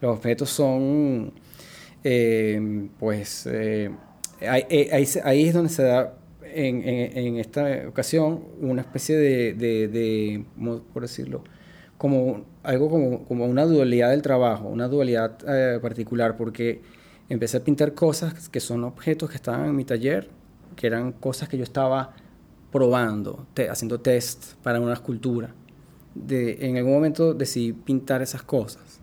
Los objetos son, eh, pues, ahí, ahí, es donde se da en, esta ocasión una especie de, de por decirlo, como algo como, como, una dualidad del trabajo, una dualidad particular, porque empecé a pintar cosas que son objetos que estaban en mi taller, que eran cosas que yo estaba probando, haciendo test para una escultura. De, en algún momento decidí pintar esas cosas.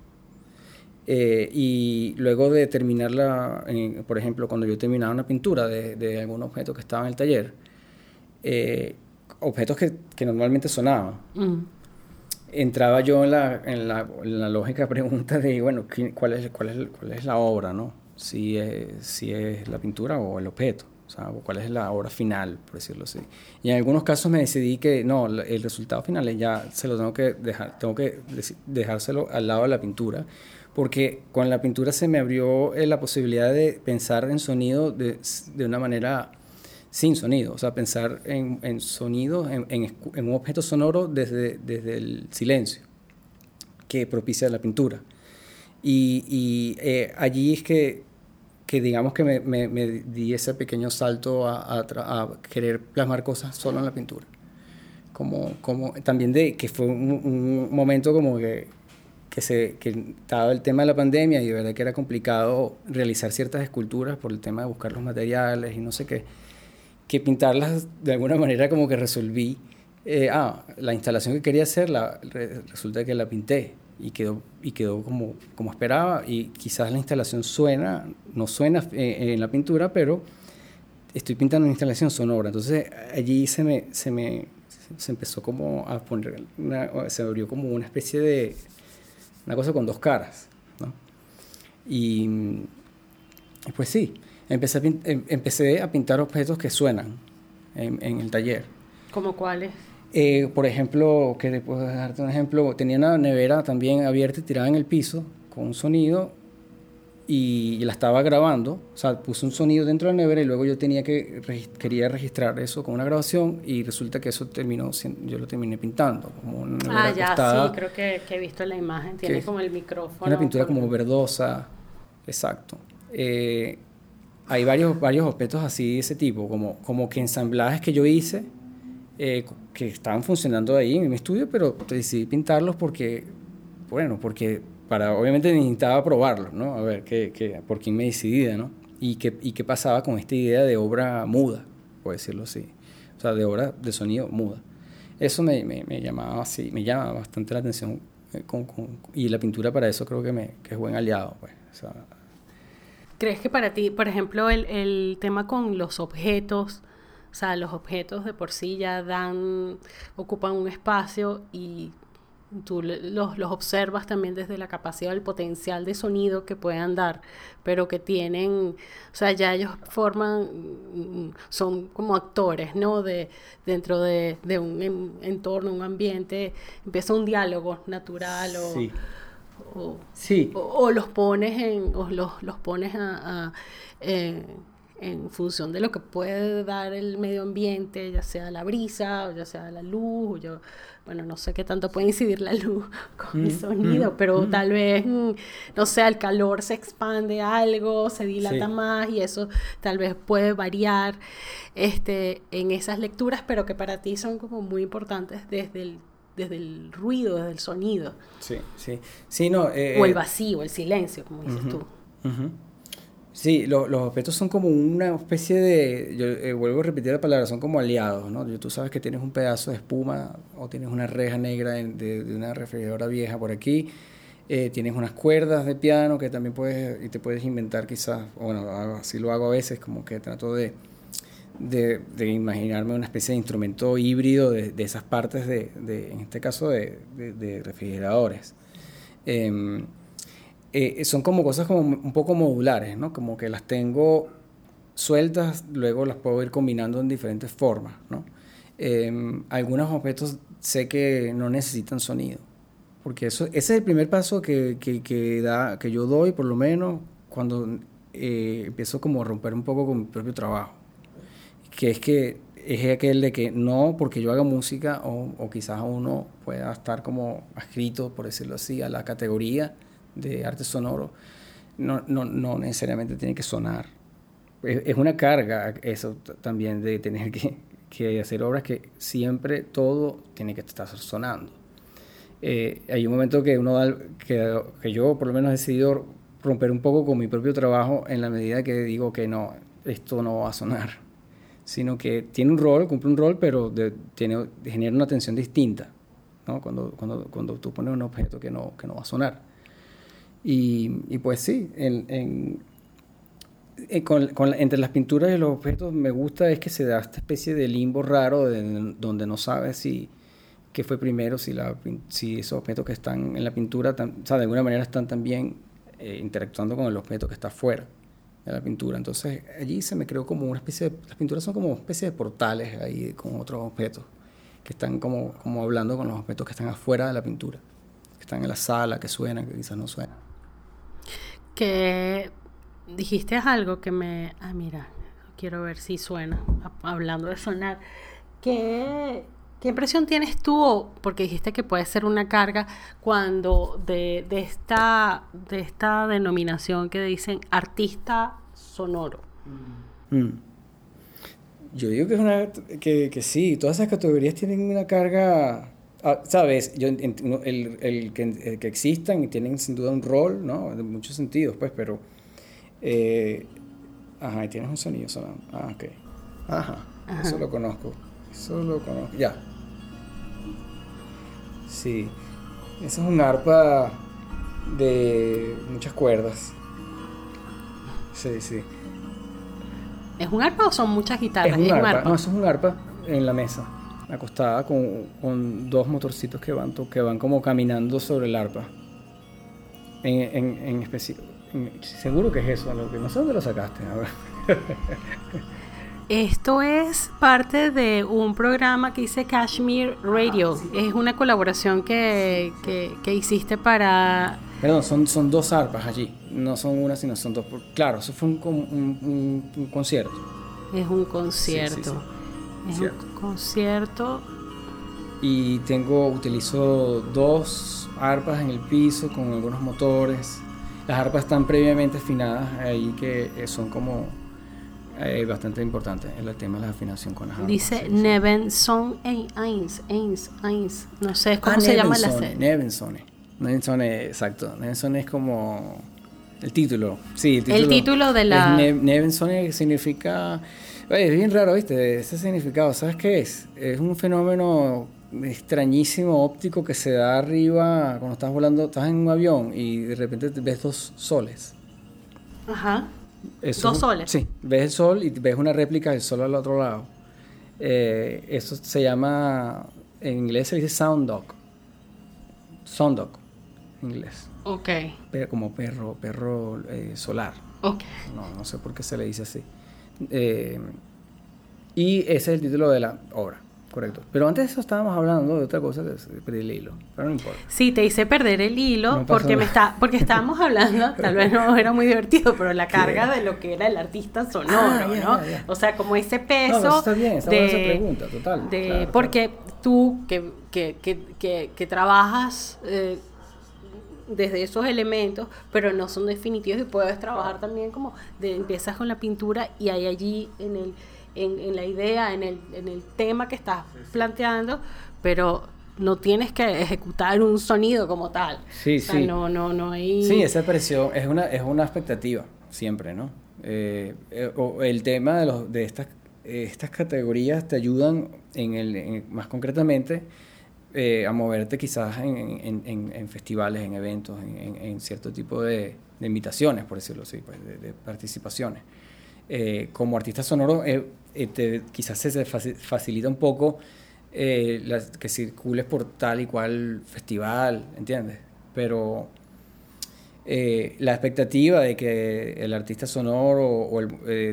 Eh, y luego de terminarla, por ejemplo, cuando yo terminaba una pintura de, de, algún objeto que estaba en el taller, eh, objetos que, que, normalmente sonaban, mm. Entraba yo en la, en la, en la lógica pregunta de, bueno, ¿cuál es, cuál, es, ¿cuál es la obra, no? si es, si es la pintura o el objeto, o sea, cuál es la obra final, por decirlo así. Y en algunos casos me decidí que no, el resultado final ya se lo tengo que dejar, tengo que dejárselo al lado de la pintura, porque con la pintura se me abrió eh, la posibilidad de pensar en sonido de, de una manera sin sonido, o sea, pensar en, en sonido, en, en, en, un objeto sonoro desde, desde el silencio que propicia la pintura. Y, y eh, allí es que, que digamos que me, me, me, di ese pequeño salto a, a, a, querer plasmar cosas solo en la pintura. Como, como también de que fue un, un momento como que, que, se, que estaba el tema de la pandemia y de verdad que era complicado realizar ciertas esculturas por el tema de buscar los materiales y no sé qué, que pintarlas de alguna manera como que resolví. Eh, ah, la instalación que quería hacer, la, resulta que la pinté y quedó, y quedó como, como esperaba y quizás la instalación suena, no suena en la pintura, pero estoy pintando una instalación sonora. Entonces allí se me, se me se empezó como a poner, se abrió como una especie de, una cosa con dos caras, ¿no? Y, pues sí, empecé a, em, empecé a pintar objetos que suenan en, en el taller. ¿Como cuáles? Eh, por ejemplo, que puedo darte un ejemplo, tenía una nevera también abierta y tirada en el piso con un sonido y, la estaba grabando, o sea, puse un sonido dentro de la nevera y luego yo tenía que quería registrar eso con una grabación y resulta que eso terminó yo lo terminé pintando como una nevera Ah, ya, sí, creo que, he visto la imagen, tiene como el micrófono. Una pintura como verdosa, exacto. Eh, hay varios, varios objetos así de ese tipo, como, como que ensamblajes que yo hice eh, que estaban funcionando ahí en mi estudio, pero decidí pintarlos porque, bueno, porque para, obviamente necesitaba probarlos, ¿no? A ver qué, qué, por quién me decidía, ¿no? Y qué, y qué pasaba con esta idea de obra muda, por decirlo así. O sea, de obra de sonido muda. eso me, me, me llamaba así, me llama bastante la atención eh, con, con, y la pintura para eso creo que, me, que es buen aliado. Pues. O sea, ¿Crees que para ti, por ejemplo, el, el tema con los objetos, o sea, los objetos de por sí ya dan, ocupan un espacio y tú los, los, observas también desde la capacidad, el potencial de sonido que puedan dar, pero que tienen, o sea, ya ellos forman, son como actores, ¿no? De, dentro de, de un entorno, un ambiente, empieza un diálogo natural o... Sí. O, sí. o, o, los pones en, o los, los pones a, a eh, en función de lo que puede dar el medio ambiente, ya sea la brisa, o ya sea la luz, o yo, bueno, no sé qué tanto puede incidir la luz con mm, el sonido, mm, pero mm. tal vez, no sé, el calor se expande algo, se dilata sí. más y eso tal vez puede variar este, en esas lecturas, pero que para ti son como muy importantes desde el desde el ruido, desde el sonido. Sí, sí. sí no, eh, o el vacío, el silencio, como dices uh -huh, tú. Uh -huh. Sí, lo, los objetos son como una especie de, yo eh, vuelvo a repetir la palabra, son como aliados, ¿no? Tú sabes que tienes un pedazo de espuma o tienes una reja negra de, de, de una refrigeradora vieja por aquí, eh, tienes unas cuerdas de piano que también puedes, y te puedes inventar quizás, bueno, así lo hago a veces, como que trato de, de, de imaginarme una especie de instrumento híbrido de, de esas partes, de, en este caso, de, refrigeradores. Eh, eh, son como cosas como un poco modulares, ¿no? Como que las tengo sueltas, luego las puedo ir combinando en diferentes formas, ¿no? Eh, algunos objetos sé que no necesitan sonido, porque eso, ese es el primer paso que, que, que, da, que yo doy, por lo menos, cuando eh, empiezo como a romper un poco con mi propio trabajo, que es que es aquel de que no porque yo haga música o, quizás uno pueda estar como adscrito, por decirlo así, a la categoría, de arte sonoro no, no, no necesariamente tiene que sonar. Es, una carga eso también de tener que, que, hacer obras que siempre todo tiene que estar sonando. Eh, hay un momento que uno que, que yo por lo menos he decidido romper un poco con mi propio trabajo en la medida que digo que no, esto no va a sonar, sino que tiene un rol, cumple un rol, pero de, tiene, genera una tensión distinta, ¿no? Cuando, cuando, cuando tú pones un objeto que no, que no va a sonar. Y, y pues sí, en, en, en con, con, entre las pinturas y los objetos me gusta es que se da esta especie de limbo raro de, donde no sabes si qué fue primero, si, la, si esos objetos que están en la pintura, tan, o sea, de alguna manera están también eh, interactuando con el objeto que está fuera de la pintura. Entonces allí se me creó como una especie de, las pinturas son como una especie de portales ahí con otros objetos que están como, como hablando con los objetos que están afuera de la pintura, que están en la sala, que suenan, que quizás no suenan que dijiste algo que me... Ah, mira, quiero ver si suena, hablando de sonar. ¿Qué, ¿Qué impresión tienes tú? Porque dijiste que puede ser una carga cuando de, de, esta, de esta denominación que dicen artista sonoro. Mm. Yo digo que, es una, que, que sí, todas esas categorías tienen una carga Ah, Sabes, yo, el, el, el, que, el, que, existan y tienen sin duda un rol, ¿no? En muchos sentidos, pues, pero. Eh, ajá, y tienes un sonido sonando. Ah, ok. Ajá, ajá, eso lo conozco. Eso lo conozco. Ya. Sí. Eso es un arpa de muchas cuerdas. Sí, sí. ¿Es un arpa o son muchas guitarras? Es un, ¿Es arpa. un arpa. No, eso es un arpa en la mesa acostada con, con, dos motorcitos que van, que van como caminando sobre el arpa. En, en, en específico. Seguro que es eso, lo que no sé dónde lo sacaste. Esto es parte de un programa que dice Kashmir Radio. Ah, sí. Es una colaboración que, que, que, hiciste para... Perdón, son, son dos arpas allí. No son una, sino son dos. Claro, eso fue un, un, un, un concierto. Es un concierto. Sí, sí, es Cierto. un concierto. Y tengo, utilizo dos arpas en el piso con algunos motores. Las arpas están previamente afinadas ahí que son como eh, bastante importantes en el tema de la afinación con las arpas. Dice Nevenson Eins, Eins, Eins. No sé cómo ah, se llama la serie. Nevenson. Nevenson, exacto. Nevenson es como el título. Sí, el título, el título de la. Nevenson significa Oye, es bien raro, ¿viste? Ese significado, ¿sabes qué es? Es un fenómeno extrañísimo óptico que se da arriba cuando estás volando, estás en un avión y de repente ves dos soles. Ajá. Dos soles. Sí, ves el sol y ves una réplica del sol al otro lado. Eh, eso se llama, en inglés se dice sound dog. Sound dog, en inglés. Ok. como perro, perro eh, solar. Ok. No, no sé por qué se le dice así. Eh, y ese es el título de la obra. Correcto. Pero antes de eso estábamos hablando de otra cosa perder el hilo. Pero no importa. Sí, te hice perder el hilo porque me está, porque estábamos hablando, tal vez no era muy divertido, pero la carga de lo que era el artista sonoro, ah, ¿no? O sea, como ese peso. No, está bien, está de, esa pregunta, total. De, porque tú que, que, que, que, trabajas eh, desde esos elementos, pero no son definitivos y puedes trabajar también como de empiezas con la pintura y hay allí en el en, la idea, en el, en el tema que estás planteando, pero no tienes que ejecutar un sonido como tal. Sí, sí. No, no, no hay... Sí, esa presión es una, es una expectativa, siempre, ¿no? Eh, eh, el tema de, los, de estas, estas categorías te ayudan, en el, más concretamente, eh, a moverte quizás en, en, en, festivales, en eventos, en, cierto tipo de, de, invitaciones, por decirlo así, pues, de, de participaciones. como artista sonoro eh, quizás se facilita un poco eh, que circules por tal y cual festival, ¿entiendes? Pero eh, la expectativa de que el artista sonoro o,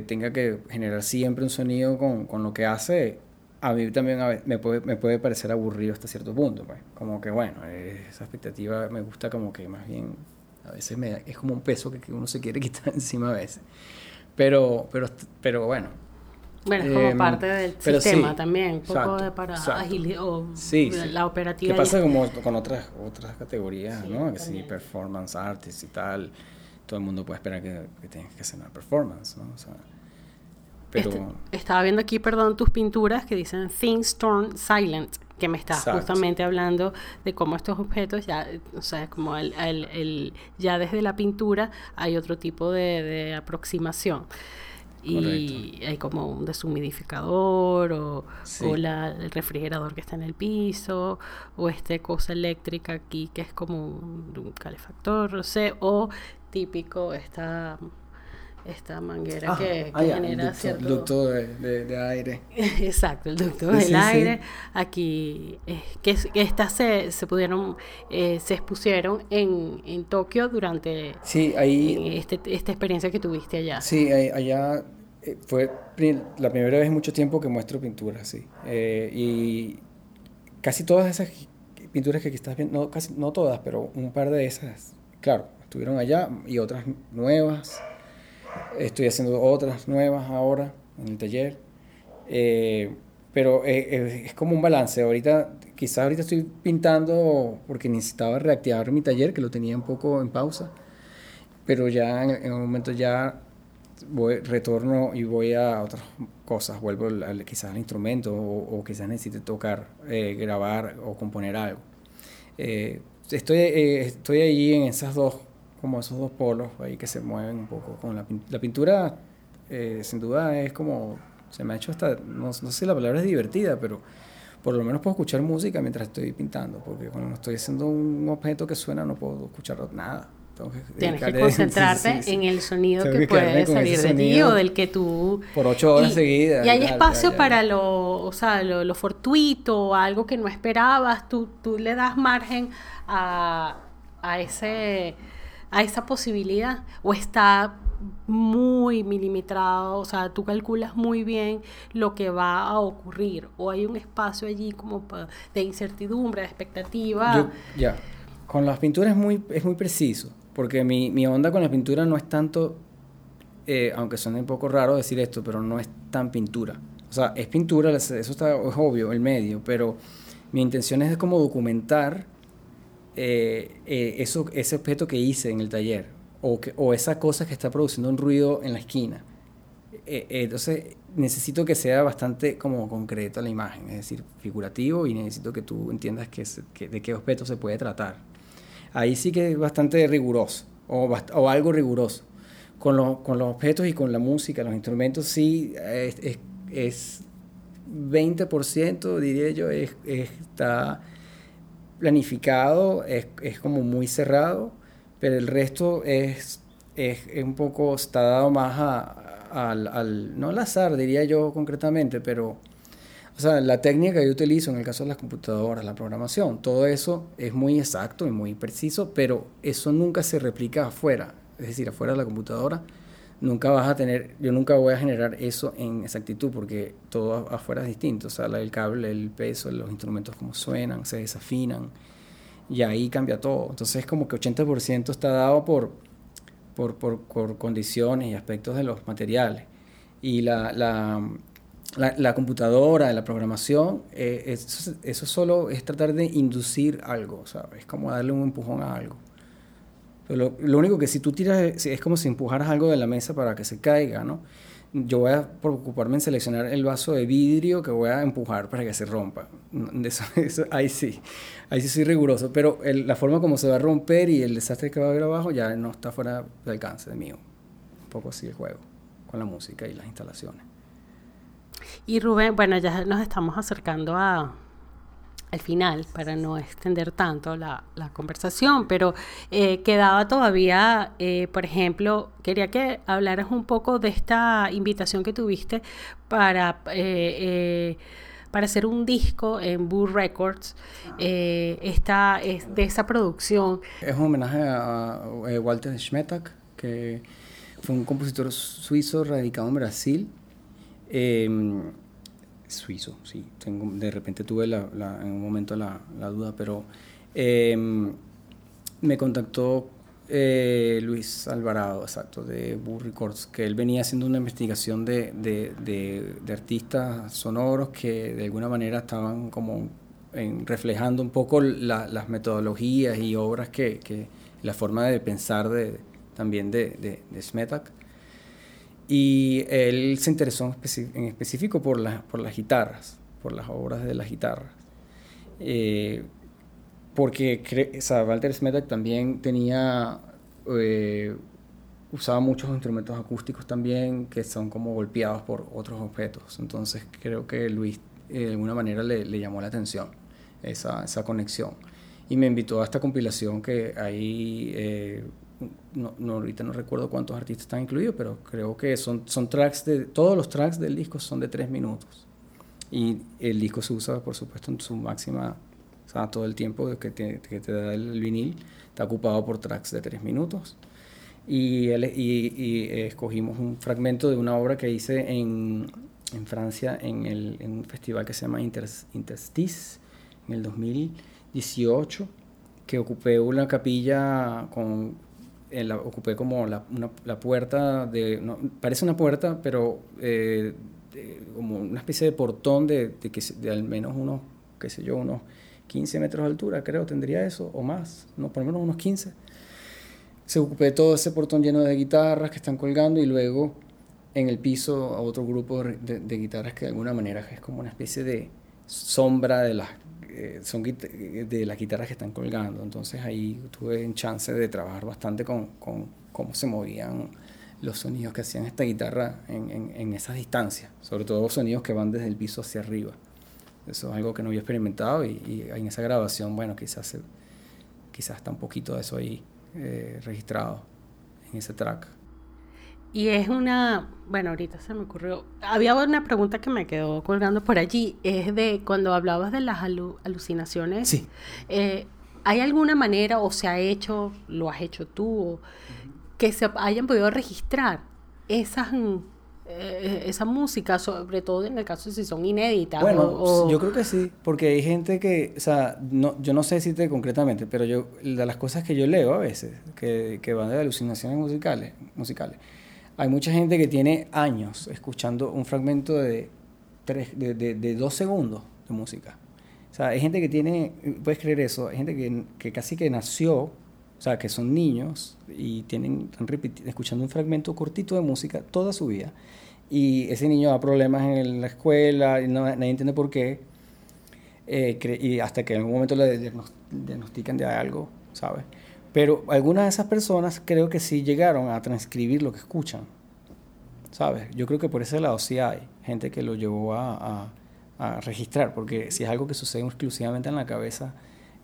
tenga que generar siempre un sonido con, con, lo que hace, a mí también me, puede, me puede parecer aburrido hasta cierto punto. Pues. Como que, bueno, esa expectativa me gusta como que más bien, a veces me, es como un peso que, uno se quiere quitar encima a veces. Pero, pero, pero bueno, bueno, es como em, parte del sistema también, un poco de para agilizar la operativa. ¿Qué pasa como con otras otras categorías, ¿no? Que sí, performance artists y tal, todo el mundo puede esperar que, que tengas que hacer una performance, ¿no? O sea, pero... Este, estaba viendo aquí, perdón, tus pinturas que dicen Things Turn Silent, que me está justamente hablando de cómo estos objetos ya, o sea, como el, el, el ya desde la pintura hay otro tipo de, de aproximación y hay como un deshumidificador o, o la, el refrigerador que está en el piso o esta cosa eléctrica aquí que es como un, calefactor, no sé, o típico esta esta manguera ah, que, ah, genera cierto... ducto de, de, aire. Exacto, el ducto del aire. Aquí, eh, que, que, estas se, se pudieron, eh, se expusieron en, en Tokio durante sí, ahí, este, esta experiencia que tuviste allá. Sí, allá eh, fue la primera vez en mucho tiempo que muestro pinturas, sí. y casi todas esas pinturas que aquí estás viendo, no, casi, no todas, pero un par de esas, claro, estuvieron allá y otras nuevas Estoy haciendo otras nuevas ahora en el taller. Eh, pero eh, eh, es como un balance. Ahorita, quizás ahorita estoy pintando porque necesitaba reactivar mi taller, que lo tenía un poco en pausa. Pero ya en, un momento ya voy, retorno y voy a otras cosas. Vuelvo quizás al instrumento o, quizás necesite tocar, grabar o componer algo. estoy, estoy allí en esas dos como esos dos polos ahí que se mueven un poco con la, la pintura eh, sin duda es como se me ha hecho hasta no, no, sé si la palabra es divertida pero por lo menos puedo escuchar música mientras estoy pintando porque cuando estoy haciendo un objeto que suena no puedo escuchar nada Tienes que concentrarte en el sonido que puede salir de ti o del que tú... Por ocho horas seguidas. Y hay espacio para lo, o sea, lo, lo fortuito, algo que no esperabas, tú, tú le das margen a, a ese a esa posibilidad o está muy milimetrado, o sea, tú calculas muy bien lo que va a ocurrir o hay un espacio allí como de incertidumbre, de expectativa. ya, con las pinturas es muy, es muy preciso, porque mi, mi onda con la pintura no es tanto, eh, aunque suene un poco raro decir esto, pero no es tan pintura. O sea, es pintura, eso está, es obvio, el medio, pero mi intención es como documentar eh, eh, eso, ese objeto que hice en el taller o, que, o esa cosa que está produciendo un ruido en la esquina. Eh, entonces necesito que sea bastante como concreto la imagen, es decir, figurativo y necesito que tú entiendas que, de qué objeto se puede tratar. Ahí sí que es bastante riguroso o, o algo riguroso. Con, con, los objetos y con la música, los instrumentos, sí es, es, 20% diría yo es, está planificado, es, es, como muy cerrado, pero el resto es, es, un poco, está dado más a, al, no al azar diría yo concretamente, pero o sea, la técnica que yo utilizo en el caso de las computadoras, la programación, todo eso es muy exacto y muy preciso, pero eso nunca se replica afuera, es decir, afuera de la computadora nunca vas a tener, yo nunca voy a generar eso en exactitud porque todo afuera es distinto, o sea, el cable, el peso, los instrumentos como suenan, se desafinan y ahí cambia todo. Entonces es como que 80% está dado por, por, por, condiciones y aspectos de los materiales. Y la, la, la, computadora, la programación, eh, eso, eso, solo es tratar de inducir algo, ¿sabes? Es como darle un empujón a algo. Pero lo, único que si tú tiras es, como si empujaras algo de la mesa para que se caiga, ¿no? Yo voy a preocuparme en seleccionar el vaso de vidrio que voy a empujar para que se rompa. Eso, eso, ahí sí, ahí sí soy riguroso. Pero la forma como se va a romper y el desastre que va a haber abajo ya no está fuera de alcance de mío. Un poco así el juego, con la música y las instalaciones. Y Rubén, bueno, ya nos estamos acercando a, al final, para no extender tanto la, conversación, pero eh, quedaba todavía, eh, por ejemplo, quería que hablaras un poco de esta invitación que tuviste para, eh, para hacer un disco en Boo Records, esta, es de esa producción. Es un homenaje a Walter Schmetak, que fue un compositor suizo radicado en Brasil suizo, sí. Tengo, de repente tuve la, en un momento la, duda, pero em, me contactó eh, Luis Alvarado, exacto, de Burr Records, que él venía haciendo una investigación de, de, de, artistas sonoros que de alguna manera estaban como reflejando un poco las metodologías y obras que, la forma de pensar de, también de, de Smetak. Y él se interesó en, específico por, por las guitarras, por las obras de las guitarras. Eh, porque o sea, Walter Smetak también tenía, eh, usaba muchos instrumentos acústicos también que son como golpeados por otros objetos. Entonces creo que Luis eh, de alguna manera le, le, llamó la atención esa, esa conexión. Y me invitó a esta compilación que hay no, no, ahorita no recuerdo cuántos artistas están incluidos, pero creo que son, son tracks de, todos los tracks del disco son de tres minutos. Y el disco se usa, por supuesto, en su máxima, o todo el tiempo que te, que te da el vinil, está ocupado por tracks de tres minutos. Y, y, y, escogimos un fragmento de una obra que hice en, en Francia en, el, en, un festival que se llama Interstice en el 2018, que ocupé una capilla con la, ocupé como la, puerta de, parece una puerta, pero eh, como una especie de portón de, de, que, de al menos unos, qué sé yo, unos 15 metros de altura, creo, tendría eso, o más, no, por lo menos unos 15. Se ocupé todo ese portón lleno de guitarras que están colgando y luego en el piso a otro grupo de, de guitarras que de alguna manera es como una especie de sombra de las eh, son de las guitarras que están colgando. Entonces ahí tuve un chance de trabajar bastante con, con cómo se movían los sonidos que hacían esta guitarra en, en, en, esas distancias, sobre todo sonidos que van desde el piso hacia arriba. Eso es algo que no había experimentado y, y en esa grabación, bueno, quizás, quizás está un poquito de eso ahí eh, registrado en ese track. Y es una, bueno, ahorita se me ocurrió, había una pregunta que me quedó colgando por allí, es de cuando hablabas de las alucinaciones. Sí. Eh, ¿Hay alguna manera o se ha hecho, lo has hecho tú, que se hayan podido registrar esas, eh, esa música, sobre todo en el caso de si son inéditas? Bueno, yo creo que sí, porque hay gente que, o sea, no, yo no sé decirte concretamente, pero yo, de las cosas que yo leo a veces, que, que van de alucinaciones musicales, musicales hay mucha gente que tiene años escuchando un fragmento de, tres, de, de, dos segundos de música. O sea, hay gente que tiene, puedes creer eso, hay gente que, que casi que nació, o sea, que son niños y tienen, están escuchando un fragmento cortito de música toda su vida. Y ese niño da problemas en la escuela, y no, nadie entiende por qué. Eh, y hasta que en algún momento le diagnostican de algo, ¿sabes? Pero algunas de esas personas creo que sí llegaron a transcribir lo que escuchan. ¿Sabes? Yo creo que por ese lado sí hay gente que lo llevó a, registrar, porque si es algo que sucede exclusivamente en la cabeza,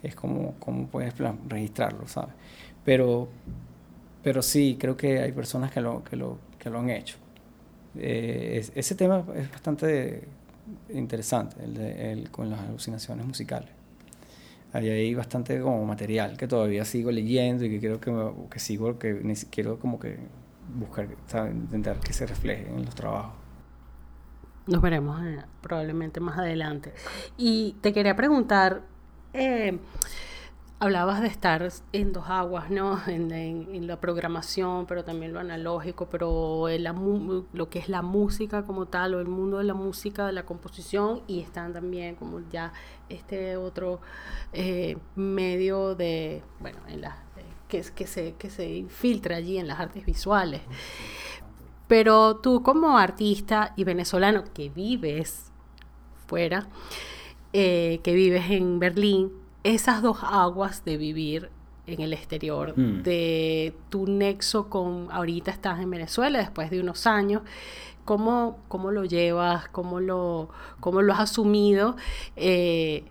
es como, puedes registrarlo, ¿sabes? Pero, pero sí, creo que hay personas que lo, que lo, que lo han hecho. Eh, ese tema es bastante interesante, el, de, con las alucinaciones musicales. Ahí hay bastante como material que todavía sigo leyendo y que creo que, que sigo, que quiero como que buscar, intentar que se refleje en los trabajos. Nos veremos eh, probablemente más adelante. Y te quería preguntar, eh, hablabas de estar en dos aguas, ¿no? En, la programación, pero también lo analógico, pero lo que es la música como tal, o el mundo de la música, de la composición, y están también como ya este otro eh, medio de, bueno, en la, que, que, se, que se infiltra allí en las artes visuales. Pero tú como artista y venezolano que vives fuera, eh, que vives en Berlín, esas dos aguas de vivir en el exterior, mm. de tu nexo con, ahorita estás en Venezuela después de unos años, ¿cómo, cómo lo llevas? ¿Cómo lo, cómo lo has asumido? Eh,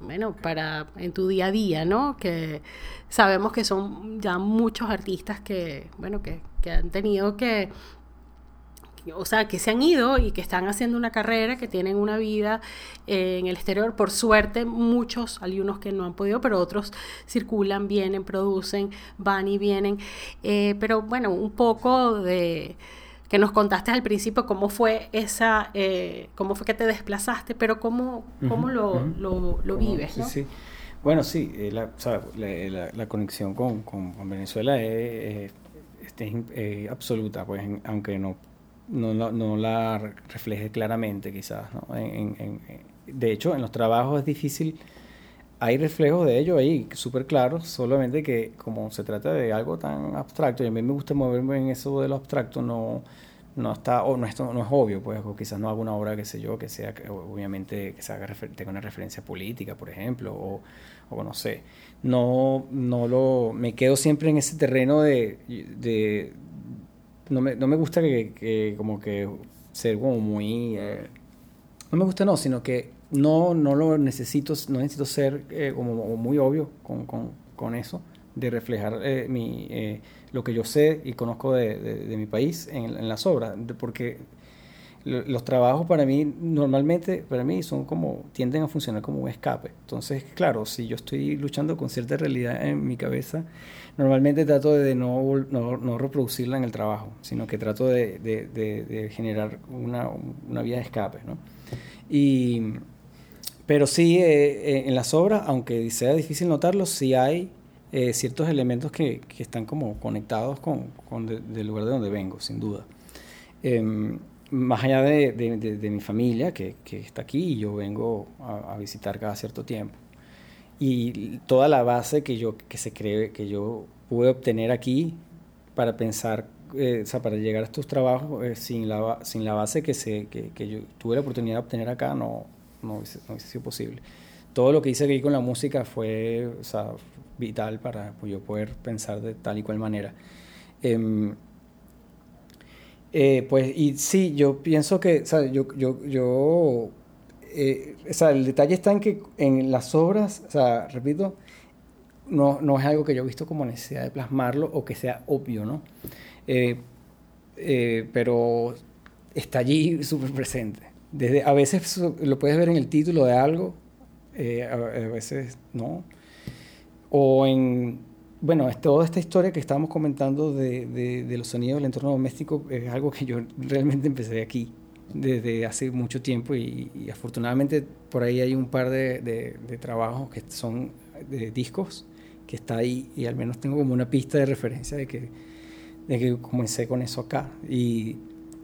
bueno, para en tu día a día, ¿no? Que sabemos que son ya muchos artistas que, bueno, que, que han tenido que o sea, que se han ido y que están haciendo una carrera, que tienen una vida eh, en el exterior. Por suerte, muchos, hay unos que no han podido, pero otros circulan, vienen, producen, van y vienen. Eh, pero bueno, un poco de que nos contaste al principio cómo fue esa, eh, cómo fue que te desplazaste, pero cómo, cómo lo, lo, vives, ¿no? Sí, sí. Bueno, sí, la, la, conexión con, con, Venezuela es, es absoluta, pues aunque no no, no, no la refleje claramente quizás. ¿no? En, en, de hecho, en los trabajos es difícil, hay reflejos de ello ahí súper claros, solamente que como se trata de algo tan abstracto, y a mí me gusta moverme en eso de lo abstracto, no, no está o no, esto no es obvio pues o quizás no haga una obra qué sé yo que sea obviamente que se haga tenga una referencia política por ejemplo o, o no sé no no lo me quedo siempre en ese terreno de, de, no me, no me gusta que, como que ser como muy... Eh, no me gusta no, sino que no, no lo necesito, no necesito ser eh, como muy obvio con, con, con, eso, de reflejar eh, mi, lo que yo sé y conozco de, de, mi país en, en, las obras, porque los trabajos para mí normalmente para mí son como tienden a funcionar como un escape. Entonces claro si yo estoy luchando con cierta realidad en mi cabeza normalmente trato de no, no, no reproducirla en el trabajo sino que trato de, de, de, generar una, una, vía de escape ¿no? y pero sí eh, eh, en las obras aunque sea difícil notarlo sí hay eh, ciertos elementos que, que, están como conectados con, con del lugar de donde vengo sin duda eh, más allá de, de, mi familia, que, que, está aquí y yo vengo a, visitar cada cierto tiempo. Y toda la base que, yo, que se cree que yo pude obtener aquí para pensar, eh, o sea, para llegar a estos trabajos, eh, sin, la, sin la base que, se, que, que, yo tuve la oportunidad de obtener acá, no, no, hubiese, no sido posible. Todo lo que hice aquí con la música fue o sea, vital para yo poder pensar de tal y cual manera. Eh, eh, pues, y sí, yo pienso que, o sea, yo, yo, yo eh, o sea, el detalle está en que en las obras, o sea, repito, no, no es algo que yo he visto como necesidad de plasmarlo o que sea obvio, ¿no? Eh, pero está allí súper presente. Desde, a veces lo puedes ver en el título de algo, a, a veces no. O en bueno, toda esta historia que estábamos comentando de, de, los sonidos del entorno doméstico es algo que yo realmente empecé aquí desde hace mucho tiempo y, afortunadamente por ahí hay un par de, de, trabajos que son de discos que está ahí y al menos tengo como una pista de referencia de que, de que comencé con eso acá y,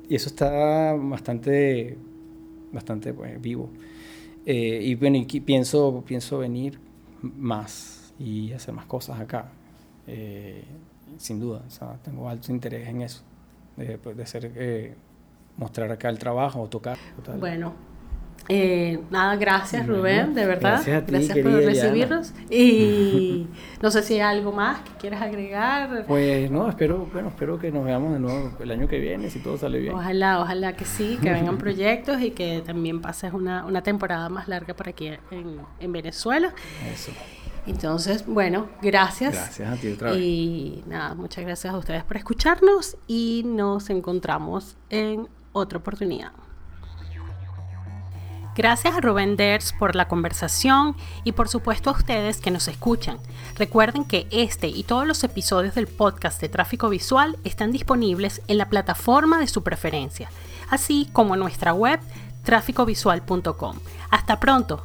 y eso está bastante, bastante pues, vivo. Eh, y bueno, y pienso, pienso venir más y hacer más cosas acá. Eh, sin duda, tengo alto interés en eso, de, pues, de hacer, eh, mostrar acá el trabajo o tocar. Bueno, Eh, nada, gracias Rubén, de verdad. Gracias, a ti, gracias por recibirnos. Y no sé si hay algo más que quieras agregar. Pues no, espero, bueno, espero que nos veamos de nuevo el año que viene, si todo sale bien. Ojalá, ojalá que sí, que vengan proyectos y que también pases una, una temporada más larga por aquí en, en Venezuela. Eso. Entonces, bueno, gracias. Gracias a ti otra vez. Y nada, muchas gracias a ustedes por escucharnos y nos encontramos en otra oportunidad. Gracias a Rubén Ders por la conversación y por supuesto a ustedes que nos escuchan. Recuerden que este y todos los episodios del podcast de tráfico visual están disponibles en la plataforma de su preferencia, así como en nuestra web tráficovisual.com. Hasta pronto.